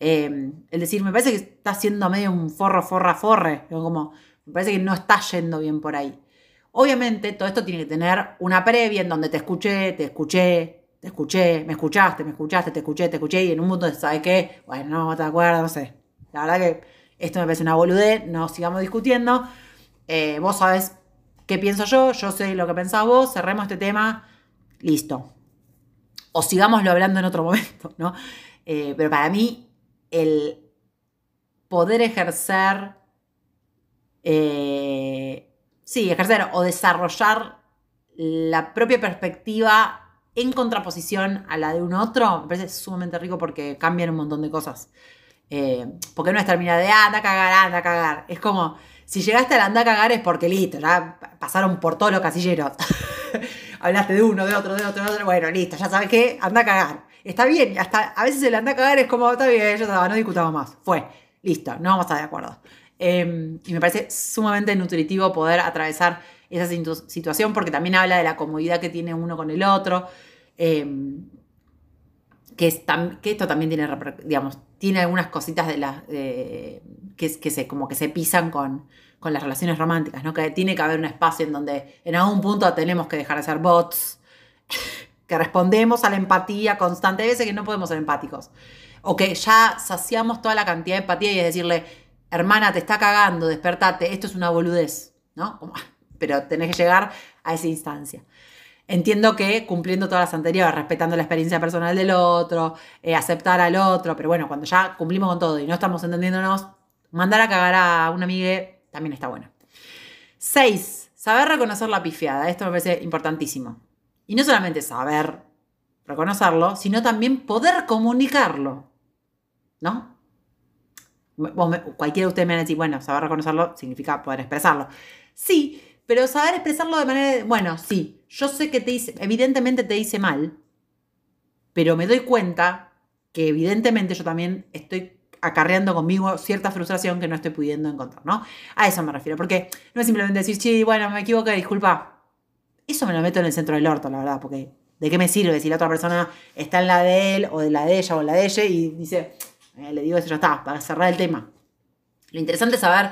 Eh, el decir, me parece que está siendo medio un forro, forra, forre. Como, me parece que no está yendo bien por ahí. Obviamente, todo esto tiene que tener una previa en donde te escuché, te escuché, te escuché, me escuchaste, me escuchaste, te escuché, te escuché, y en un mundo, ¿sabes qué? Bueno, no te acuerdas, no sé. La verdad que esto me parece una boludez, no sigamos discutiendo. Eh, vos sabés qué pienso yo, yo sé lo que pensás vos, cerremos este tema, listo. O sigámoslo hablando en otro momento, ¿no? Eh, pero para mí, el poder ejercer, eh, sí, ejercer o desarrollar la propia perspectiva en contraposición a la de un otro, me parece sumamente rico porque cambian un montón de cosas. Eh, porque no es terminar de anda a cagar, anda a cagar. Es como, si llegaste al anda a cagar es porque listo, ya pasaron por todos los casilleros. Hablaste de uno, de otro, de otro, de otro. Bueno, listo, ya sabes qué, anda a cagar. Está bien, hasta a veces el anda a cagar es como, está bien, ya no discutamos más. Fue, listo, no vamos a estar de acuerdo. Em, y me parece sumamente nutritivo poder atravesar esa situación porque también habla de la comodidad que tiene uno con el otro. Em, que, esto también tiene, algunas cositas de las que, se, como que se pisan con, con las relaciones románticas, ¿no? Que tiene que haber un espacio en donde en algún punto tenemos que dejar de ser bots, que respondemos a la empatía constante. Hay veces que no podemos ser empáticos. O que ya saciamos toda la cantidad de empatía y es decirle, hermana, te está cagando, despertate, esto es una boludez, ¿no? Pero tenés que llegar a esa instancia. Entiendo que cumpliendo todas las anteriores, respetando la experiencia personal del otro, eh, aceptar al otro, pero bueno, cuando ya cumplimos con todo y no estamos entendiéndonos, mandar a cagar a una amiga también está bueno. Seis, saber reconocer la pifiada. Esto me parece importantísimo. Y no solamente saber reconocerlo, sino también poder comunicarlo. ¿No? Cualquiera de ustedes me va a decir, bueno, saber reconocerlo significa poder expresarlo. Sí, pero saber expresarlo de manera, bueno, sí, yo sé que te dice, evidentemente te dice mal, pero me doy cuenta que evidentemente yo también estoy acarreando conmigo cierta frustración que no estoy pudiendo encontrar, ¿no? A eso me refiero, porque no es simplemente decir, sí, bueno, me equivoqué, disculpa. Eso me lo meto en el centro del orto, la verdad, porque ¿de qué me sirve si la otra persona está en la de él o de la de ella o en la de ella y dice, eh, le digo eso, ya está, para cerrar el tema. Lo interesante es saber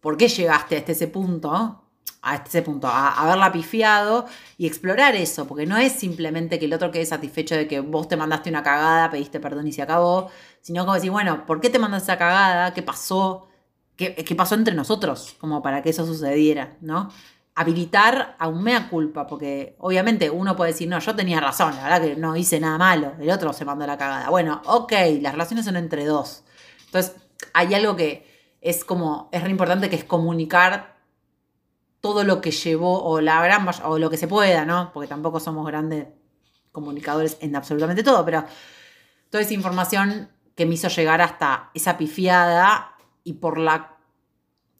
por qué llegaste hasta ese punto a este punto, a, haberla pifiado y explorar eso, porque no es simplemente que el otro quede satisfecho de que vos te mandaste una cagada, pediste perdón y se acabó, sino como decir, bueno, ¿por qué te mandaste esa cagada? ¿Qué pasó? ¿Qué, ¿Qué, pasó entre nosotros? Como para que eso sucediera, ¿no? Habilitar a un mea culpa, porque obviamente uno puede decir, no, yo tenía razón, la verdad que no hice nada malo, el otro se mandó la cagada. Bueno, ok, las relaciones son entre dos. Entonces, hay algo que es como, es re importante que es comunicar todo lo que llevó, o la gran o lo que se pueda, ¿no? Porque tampoco somos grandes comunicadores en absolutamente todo, pero toda esa información que me hizo llegar hasta esa pifiada y por la,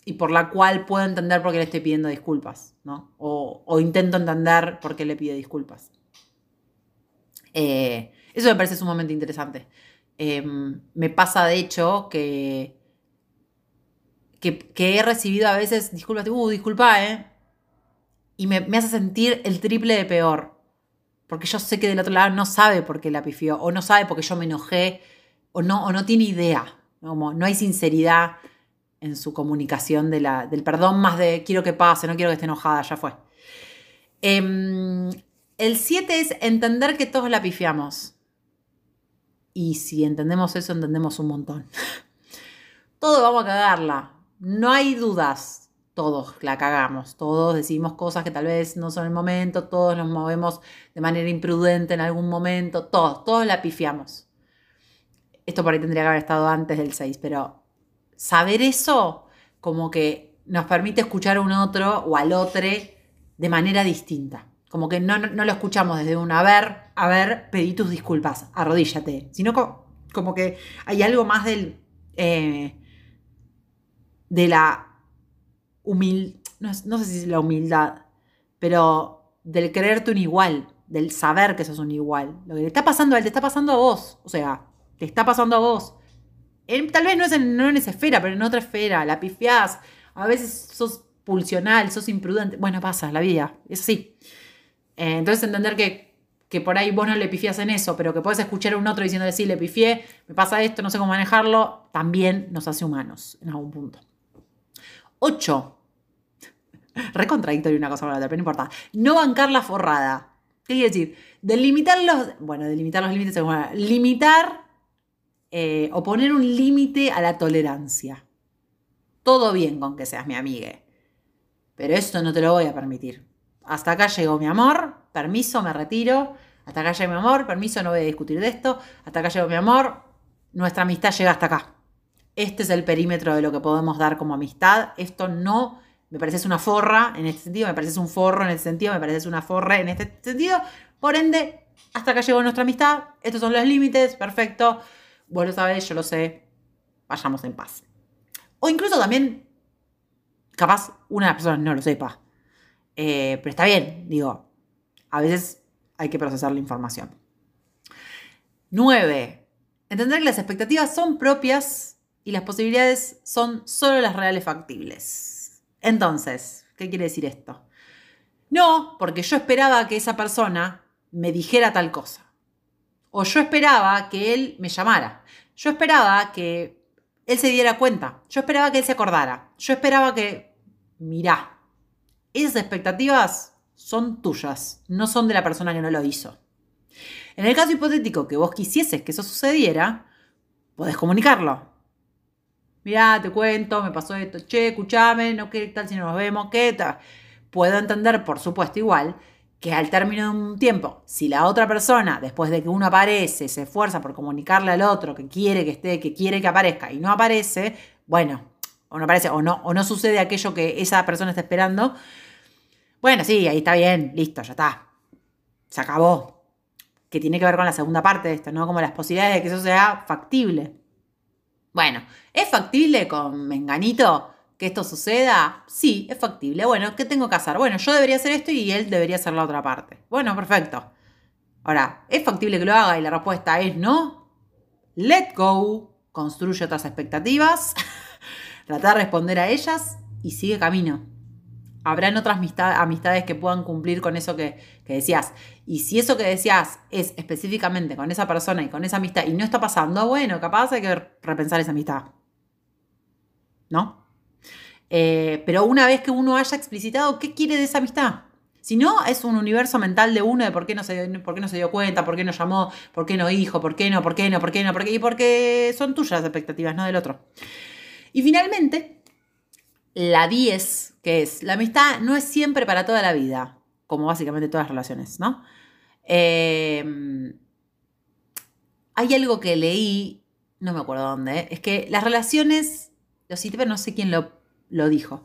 y por la cual puedo entender por qué le estoy pidiendo disculpas, ¿no? O, intento entender por qué le pido disculpas. Eh, eso me parece sumamente interesante. Em, me pasa, de hecho, que que, he recibido a veces, disculpa, uh, disculpa, ¿eh? Y me, hace sentir el triple de peor. Porque yo sé que del otro lado no sabe por qué la pifió, o no sabe por qué yo me enojé, o no, o no tiene idea. Como no hay sinceridad en su comunicación de la, del perdón, más de quiero que pase, no quiero que esté enojada, ya fue. Em, el 7 es entender que todos la pifiamos. Y si entendemos eso, entendemos un montón. Todos vamos a cagarla no hay dudas, todos la cagamos, todos decimos cosas que tal vez no son el momento, todos nos movemos de manera imprudente en algún momento, todos, todos la pifiamos. Esto por ahí tendría que haber estado antes del 6, pero saber eso como que nos permite escuchar a un otro o al otro de manera distinta. Como que no, no, lo escuchamos desde un a ver, a ver, pedí tus disculpas, arrodíllate. Sino como, que hay algo más del. Eh, de la humildad. No, sé si es la humildad, pero del creerte un igual, del saber que sos un igual. Lo que le está pasando a él, te está pasando a vos. O sea, te está pasando a vos. Tal vez no es en, no en esa esfera, pero en otra esfera. La pifiás. A veces sos pulsional, sos imprudente. Bueno, pasa, la vida. Es así. Eh, entonces entender que, que, por ahí vos no le pifiás en eso, pero que puedes escuchar a un otro diciendo, sí, le pifié, me pasa esto, no sé cómo manejarlo, también nos hace humanos en algún punto. 8. Recontradictorio una cosa con la otra, pero no importa. No bancar la forrada. ¿Qué quiere decir? Delimitar los. Bueno, delimitar los límites. limitar eh, o poner un límite a la tolerancia. Todo bien con que seas mi amiga. Pero esto no te lo voy a permitir. Hasta acá llegó mi amor, permiso, me retiro. Hasta acá llegó mi amor, permiso, no voy a discutir de esto. Hasta acá llegó mi amor, nuestra amistad llega hasta acá. Este es el perímetro de lo que podemos dar como amistad. Esto no me parece una forra en este sentido, me parece un forro en este sentido, me parece una forra en este sentido. Por ende, hasta acá llegó nuestra amistad. Estos son los límites, perfecto. Vos lo sabés, yo lo sé. Vayamos en paz. O incluso también, capaz una personas no lo sepa. Eh, pero está bien, digo, a veces hay que procesar la información. 9. Entender que las expectativas son propias y las posibilidades son solo las reales factibles. Entonces, ¿qué quiere decir esto? No, porque yo esperaba que esa persona me dijera tal cosa. O yo esperaba que él me llamara. Yo esperaba que él se diera cuenta. Yo esperaba que él se acordara. Yo esperaba que, mirá, esas expectativas son tuyas, no son de la persona que no lo hizo. En el caso hipotético que vos quisieses que eso sucediera, podés comunicarlo. Mirá, te cuento, me pasó esto, che, escuchame, no qué tal si nos vemos, qué tal. Puedo entender, por supuesto, igual, que al término de un tiempo, si la otra persona, después de que uno aparece, se esfuerza por comunicarle al otro que quiere que esté, que quiere que aparezca y no aparece, bueno, o no aparece, o no, o no sucede aquello que esa persona está esperando, bueno, sí, ahí está bien, listo, ya está. Se acabó. Que tiene que ver con la segunda parte de esto, ¿no? Como las posibilidades de que eso sea factible. Bueno, ¿es factible con Menganito que esto suceda? Sí, es factible. Bueno, ¿qué tengo que hacer? Bueno, yo debería hacer esto y él debería hacer la otra parte. Bueno, perfecto. Ahora, ¿es factible que lo haga? Y la respuesta es no. Let go. Construye otras expectativas. Trata de responder a ellas y sigue camino habrán otras amistades que puedan cumplir con eso que, decías. Y si eso que decías es específicamente con esa persona y con esa amistad y no está pasando, bueno, capaz hay que repensar esa amistad. ¿No? Eh, pero una vez que uno haya explicitado qué quiere de esa amistad. Si no, es un universo mental de uno de por qué no se, por qué no se dio cuenta, por qué no llamó, por qué no dijo, por qué no, por qué no, por qué no, por qué, y porque son tuyas las expectativas, no del otro. Y finalmente, la 10, que es, la amistad no es siempre para toda la vida, como básicamente todas las relaciones, ¿no? Em, hay algo que leí, no me acuerdo dónde, es que las relaciones, lo cité, pero no sé quién lo, lo dijo.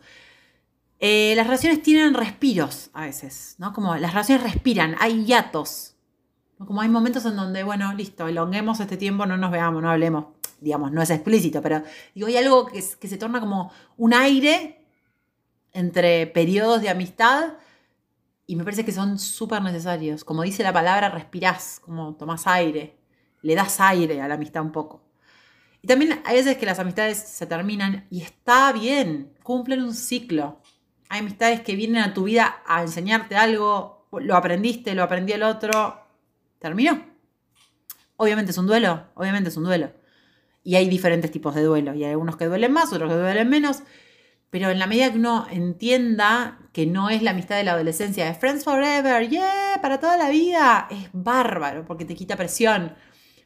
Eh, las relaciones tienen respiros a veces, ¿no? Como las relaciones respiran, hay hiatos. Como hay momentos en donde, bueno, listo, elonguemos este tiempo, no nos veamos, no hablemos digamos, no es explícito, pero digo, hay algo que, se torna como un aire entre periodos de amistad y me parece que son súper necesarios. Como dice la palabra, respirás, como tomás aire, le das aire a la amistad un poco. Y también hay veces que las amistades se terminan y está bien, cumplen un ciclo. Hay amistades que vienen a tu vida a enseñarte algo, lo aprendiste, lo aprendió el otro, terminó. Obviamente es un duelo, obviamente es un duelo. Y hay diferentes tipos de duelo. Y hay algunos que duelen más, otros que duelen menos. Pero en la medida que uno entienda que no es la amistad de la adolescencia de Friends Forever, yeah, para toda la vida, es bárbaro, porque te quita presión,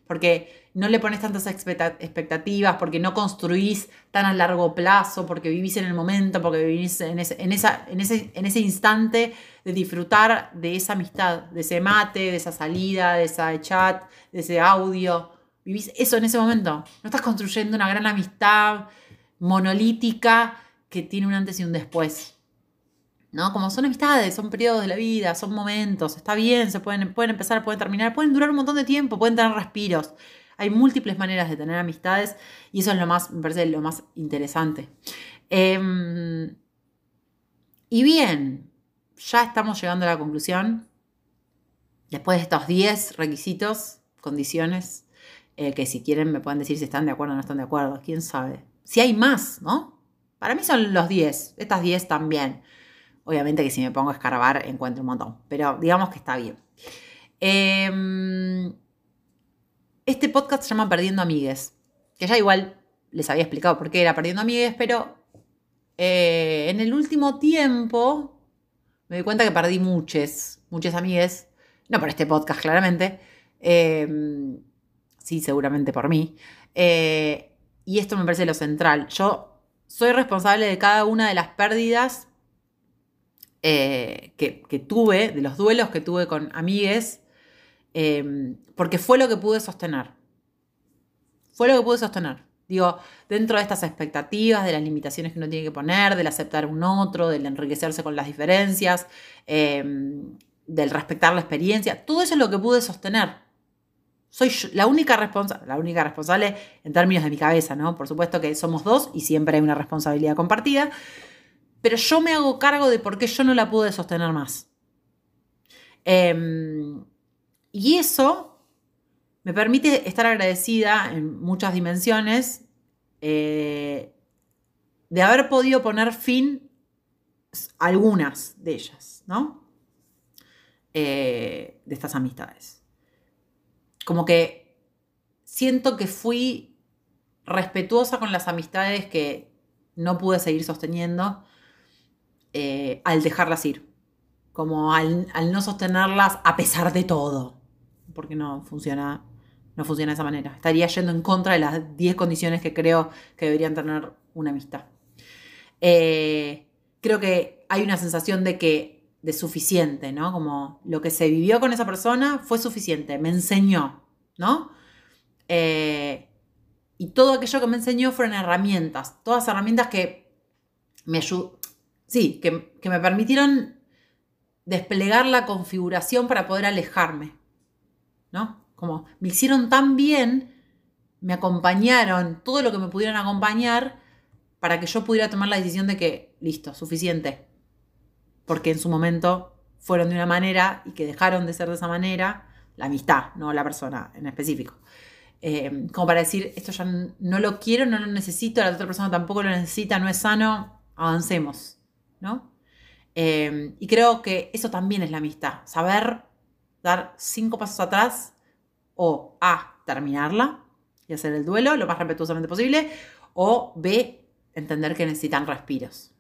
porque no le pones tantas expectativas, porque no construís tan a largo plazo, porque vivís en el momento, porque vivís en ese, en esa, en ese, en ese instante de disfrutar de esa amistad, de ese mate, de esa salida, de ese chat, de ese audio. Vivís eso en ese momento. No estás construyendo una gran amistad monolítica que tiene un antes y un después. ¿No? Como son amistades, son periodos de la vida, son momentos, está bien, se pueden, pueden empezar, pueden terminar, pueden durar un montón de tiempo, pueden tener respiros. Hay múltiples maneras de tener amistades y eso es lo más, me parece lo más interesante. Em, y bien, ya estamos llegando a la conclusión. Después de estos 10 requisitos, condiciones, eh, que si quieren me pueden decir si están de acuerdo o no están de acuerdo, quién sabe. Si hay más, ¿no? Para mí son los 10, estas 10 también. Obviamente que si me pongo a escarbar encuentro un montón, pero digamos que está bien. Em, este podcast se llama Perdiendo Amigues, que ya igual les había explicado por qué era Perdiendo Amigues, pero eh, en el último tiempo me di cuenta que perdí muchas, muchas amigues, no por este podcast claramente, em, sí, seguramente por mí. Eh, y esto me parece lo central. Yo soy responsable de cada una de las pérdidas eh, que, que, tuve, de los duelos que tuve con amigues, Em, porque fue lo que pude sostener. Fue lo que pude sostener. Digo, dentro de estas expectativas, de las limitaciones que uno tiene que poner, del aceptar un otro, del enriquecerse con las diferencias, em, del respetar la experiencia, todo eso es lo que pude sostener. Soy la única, responsable, la única responsable en términos de mi cabeza, ¿no? Por supuesto que somos dos y siempre hay una responsabilidad compartida, pero yo me hago cargo de por qué yo no la pude sostener más. Eh, y eso me permite estar agradecida en muchas dimensiones eh, de haber podido poner fin a algunas de ellas, ¿no? Eh, de estas amistades. Como que siento que fui respetuosa con las amistades que no pude seguir sosteniendo eh, al dejarlas ir, como al no sostenerlas a pesar de todo porque no funciona, no funciona de esa manera. Estaría yendo en contra de las 10 condiciones que creo que deberían tener una amistad. Eh, creo que hay una sensación de que de suficiente, ¿no? Como lo que se vivió con esa persona fue suficiente, me enseñó, ¿no? Eh, y todo aquello que me enseñó fueron herramientas, todas herramientas que me ayudaron, sí, que, que me permitieron desplegar la configuración para poder alejarme, ¿no? Como me hicieron tan bien, me acompañaron, todo lo que me pudieron acompañar para que yo pudiera tomar la decisión de que, listo, suficiente. Porque en su momento fueron de una manera y que dejaron de ser de esa manera, la amistad, no la persona en específico. Eh, como para decir, esto ya no lo quiero, no lo necesito, la otra persona tampoco lo necesita, no es sano, avancemos, ¿no? Eh, y creo que eso también es la amistad, saber dar cinco pasos atrás o A, terminarla y hacer el duelo lo más respetuosamente posible, o B, entender que necesitan respiros.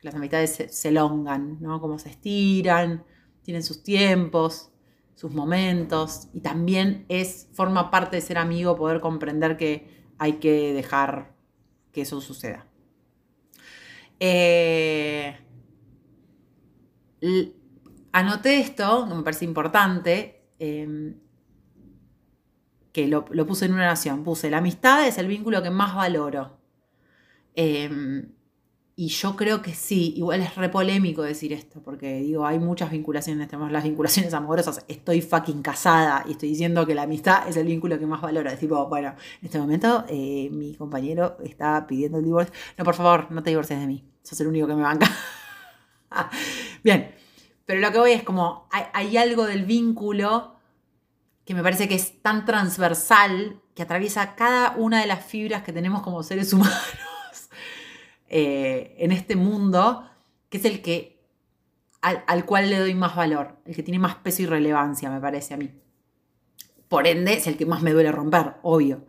Las amistades se, elongan, ¿no? Como se estiran, tienen sus tiempos, sus momentos, y también es, forma parte de ser amigo poder comprender que hay que dejar que eso suceda. Eh, anoté esto, que me parece importante, em, que lo, puse en una oración. Puse, la amistad es el vínculo que más valoro. Em, y yo creo que sí, igual es re polémico decir esto, porque digo, hay muchas vinculaciones, tenemos las vinculaciones amorosas, estoy fucking casada y estoy diciendo que la amistad es el vínculo que más valoro. Es tipo, bueno, en este momento eh, mi compañero está pidiendo el divorcio. No, por favor, no te divorcies de mí, sos el único que me banca. Bien, pero lo que voy es como, hay, algo del vínculo que me parece que es tan transversal, que atraviesa cada una de las fibras que tenemos como seres humanos eh, en este mundo, que es el que al, cual le doy más valor, el que tiene más peso y relevancia, me parece a mí. Por ende, es el que más me duele romper, obvio.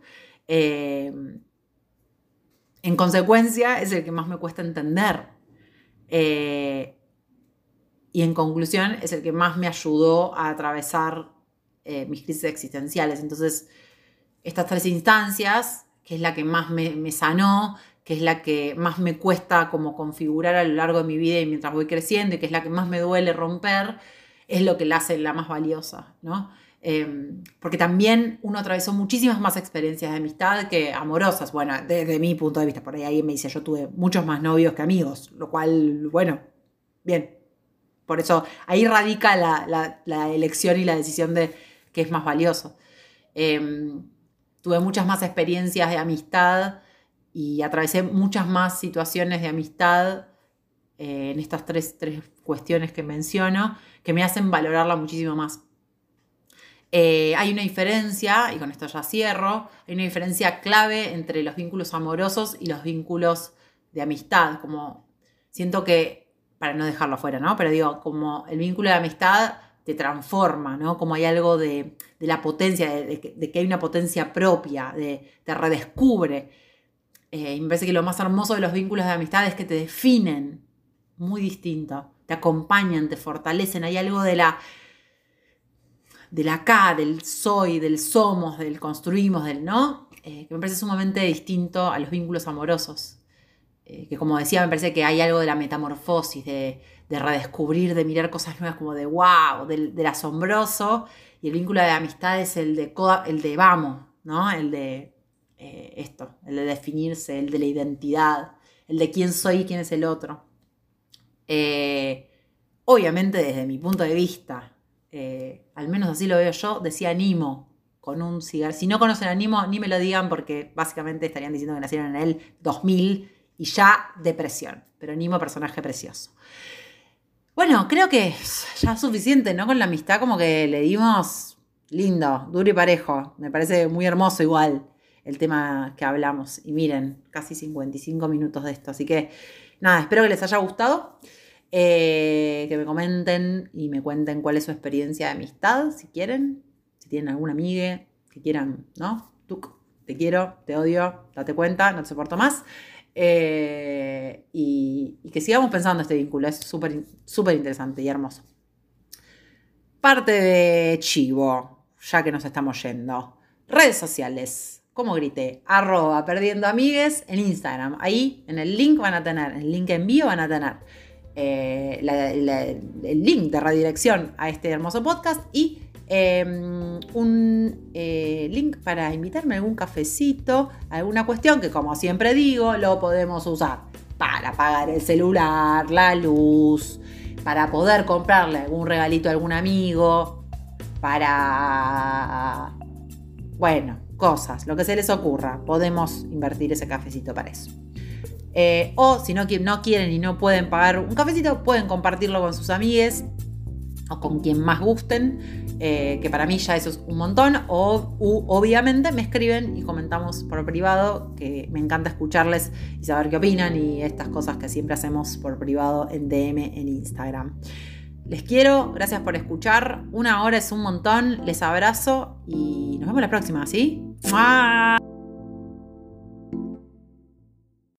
Eh, en consecuencia, es el que más me cuesta entender. Eh, y en conclusión es el que más me ayudó a atravesar eh, mis crisis existenciales. Entonces, estas tres instancias, que es la que más me, sanó, que es la que más me cuesta como configurar a lo largo de mi vida y mientras voy creciendo, y que es la que más me duele romper, es lo que la hace la más valiosa, ¿no? Em, porque también uno atravesó muchísimas más experiencias de amistad que amorosas. Bueno, desde mi punto de vista, por ahí alguien me dice, yo tuve muchos más novios que amigos, lo cual, bueno, bien. Por eso ahí radica la, elección y la decisión de qué es más valioso. Em, tuve muchas más experiencias de amistad y atravesé muchas más situaciones de amistad eh, en estas tres, tres cuestiones que menciono que me hacen valorarla muchísimo más. Eh, hay una diferencia, y con esto ya cierro, hay una diferencia clave entre los vínculos amorosos y los vínculos de amistad. Como siento que, para no dejarlo afuera, ¿no? Pero digo, como el vínculo de amistad te transforma, ¿no? Como hay algo de, la potencia, de, que hay una potencia propia, de, te redescubre. Eh, y me parece que lo más hermoso de los vínculos de amistad es que te definen muy distinto, te acompañan, te fortalecen. Hay algo de la acá, del soy, del somos, del construimos, del no, eh, que me parece sumamente distinto a los vínculos amorosos. Eh, que como decía, me parece que hay algo de la metamorfosis, de, redescubrir, de mirar cosas nuevas como de wow, del, asombroso, y el vínculo de amistad es el de, el de vamos, ¿no? El de eh, esto, el de definirse, el de la identidad, el de quién soy y quién es el otro. obviamente desde mi punto de vista, eh, al menos así lo veo yo, decía Nimo con un cigarro. Si no conocen a Nimo, ni me lo digan porque básicamente estarían diciendo que nacieron en el 2000 y ya depresión. Pero Nimo, personaje precioso. Bueno, creo que ya es suficiente, ¿no? Con la amistad como que le dimos lindo, duro y parejo. Me parece muy hermoso igual el tema que hablamos. Y miren, casi 55 minutos de esto. Así que nada, espero que les haya gustado. Eh, que me comenten y me cuenten cuál es su experiencia de amistad, si quieren, si tienen alguna amiga que quieran, ¿no? Tú, te quiero, te odio, date cuenta, no te soporto más. Eh, y, que sigamos pensando este vínculo, es súper interesante y hermoso. Parte de Chivo, ya que nos estamos yendo. Redes sociales, como grité, arroba perdiendo amigues en Instagram. Ahí en el link van a tener, en el link envío van a tener eh, el link de redirección a este hermoso podcast y em, un eh, link para invitarme a algún cafecito, alguna cuestión que como siempre digo, lo podemos usar para pagar el celular, la luz, para poder comprarle algún regalito a algún amigo, para, bueno, cosas, lo que se les ocurra, podemos invertir ese cafecito para eso. Eh, o si no, no quieren y no pueden pagar un cafecito, pueden compartirlo con sus amigues o con quien más gusten, eh, que para mí ya eso es un montón. O obviamente me escriben y comentamos por privado, que me encanta escucharles y saber qué opinan y estas cosas que siempre hacemos por privado en DM en Instagram. Les quiero, gracias por escuchar. Una hora es un montón, les abrazo y nos vemos la próxima, ¿sí?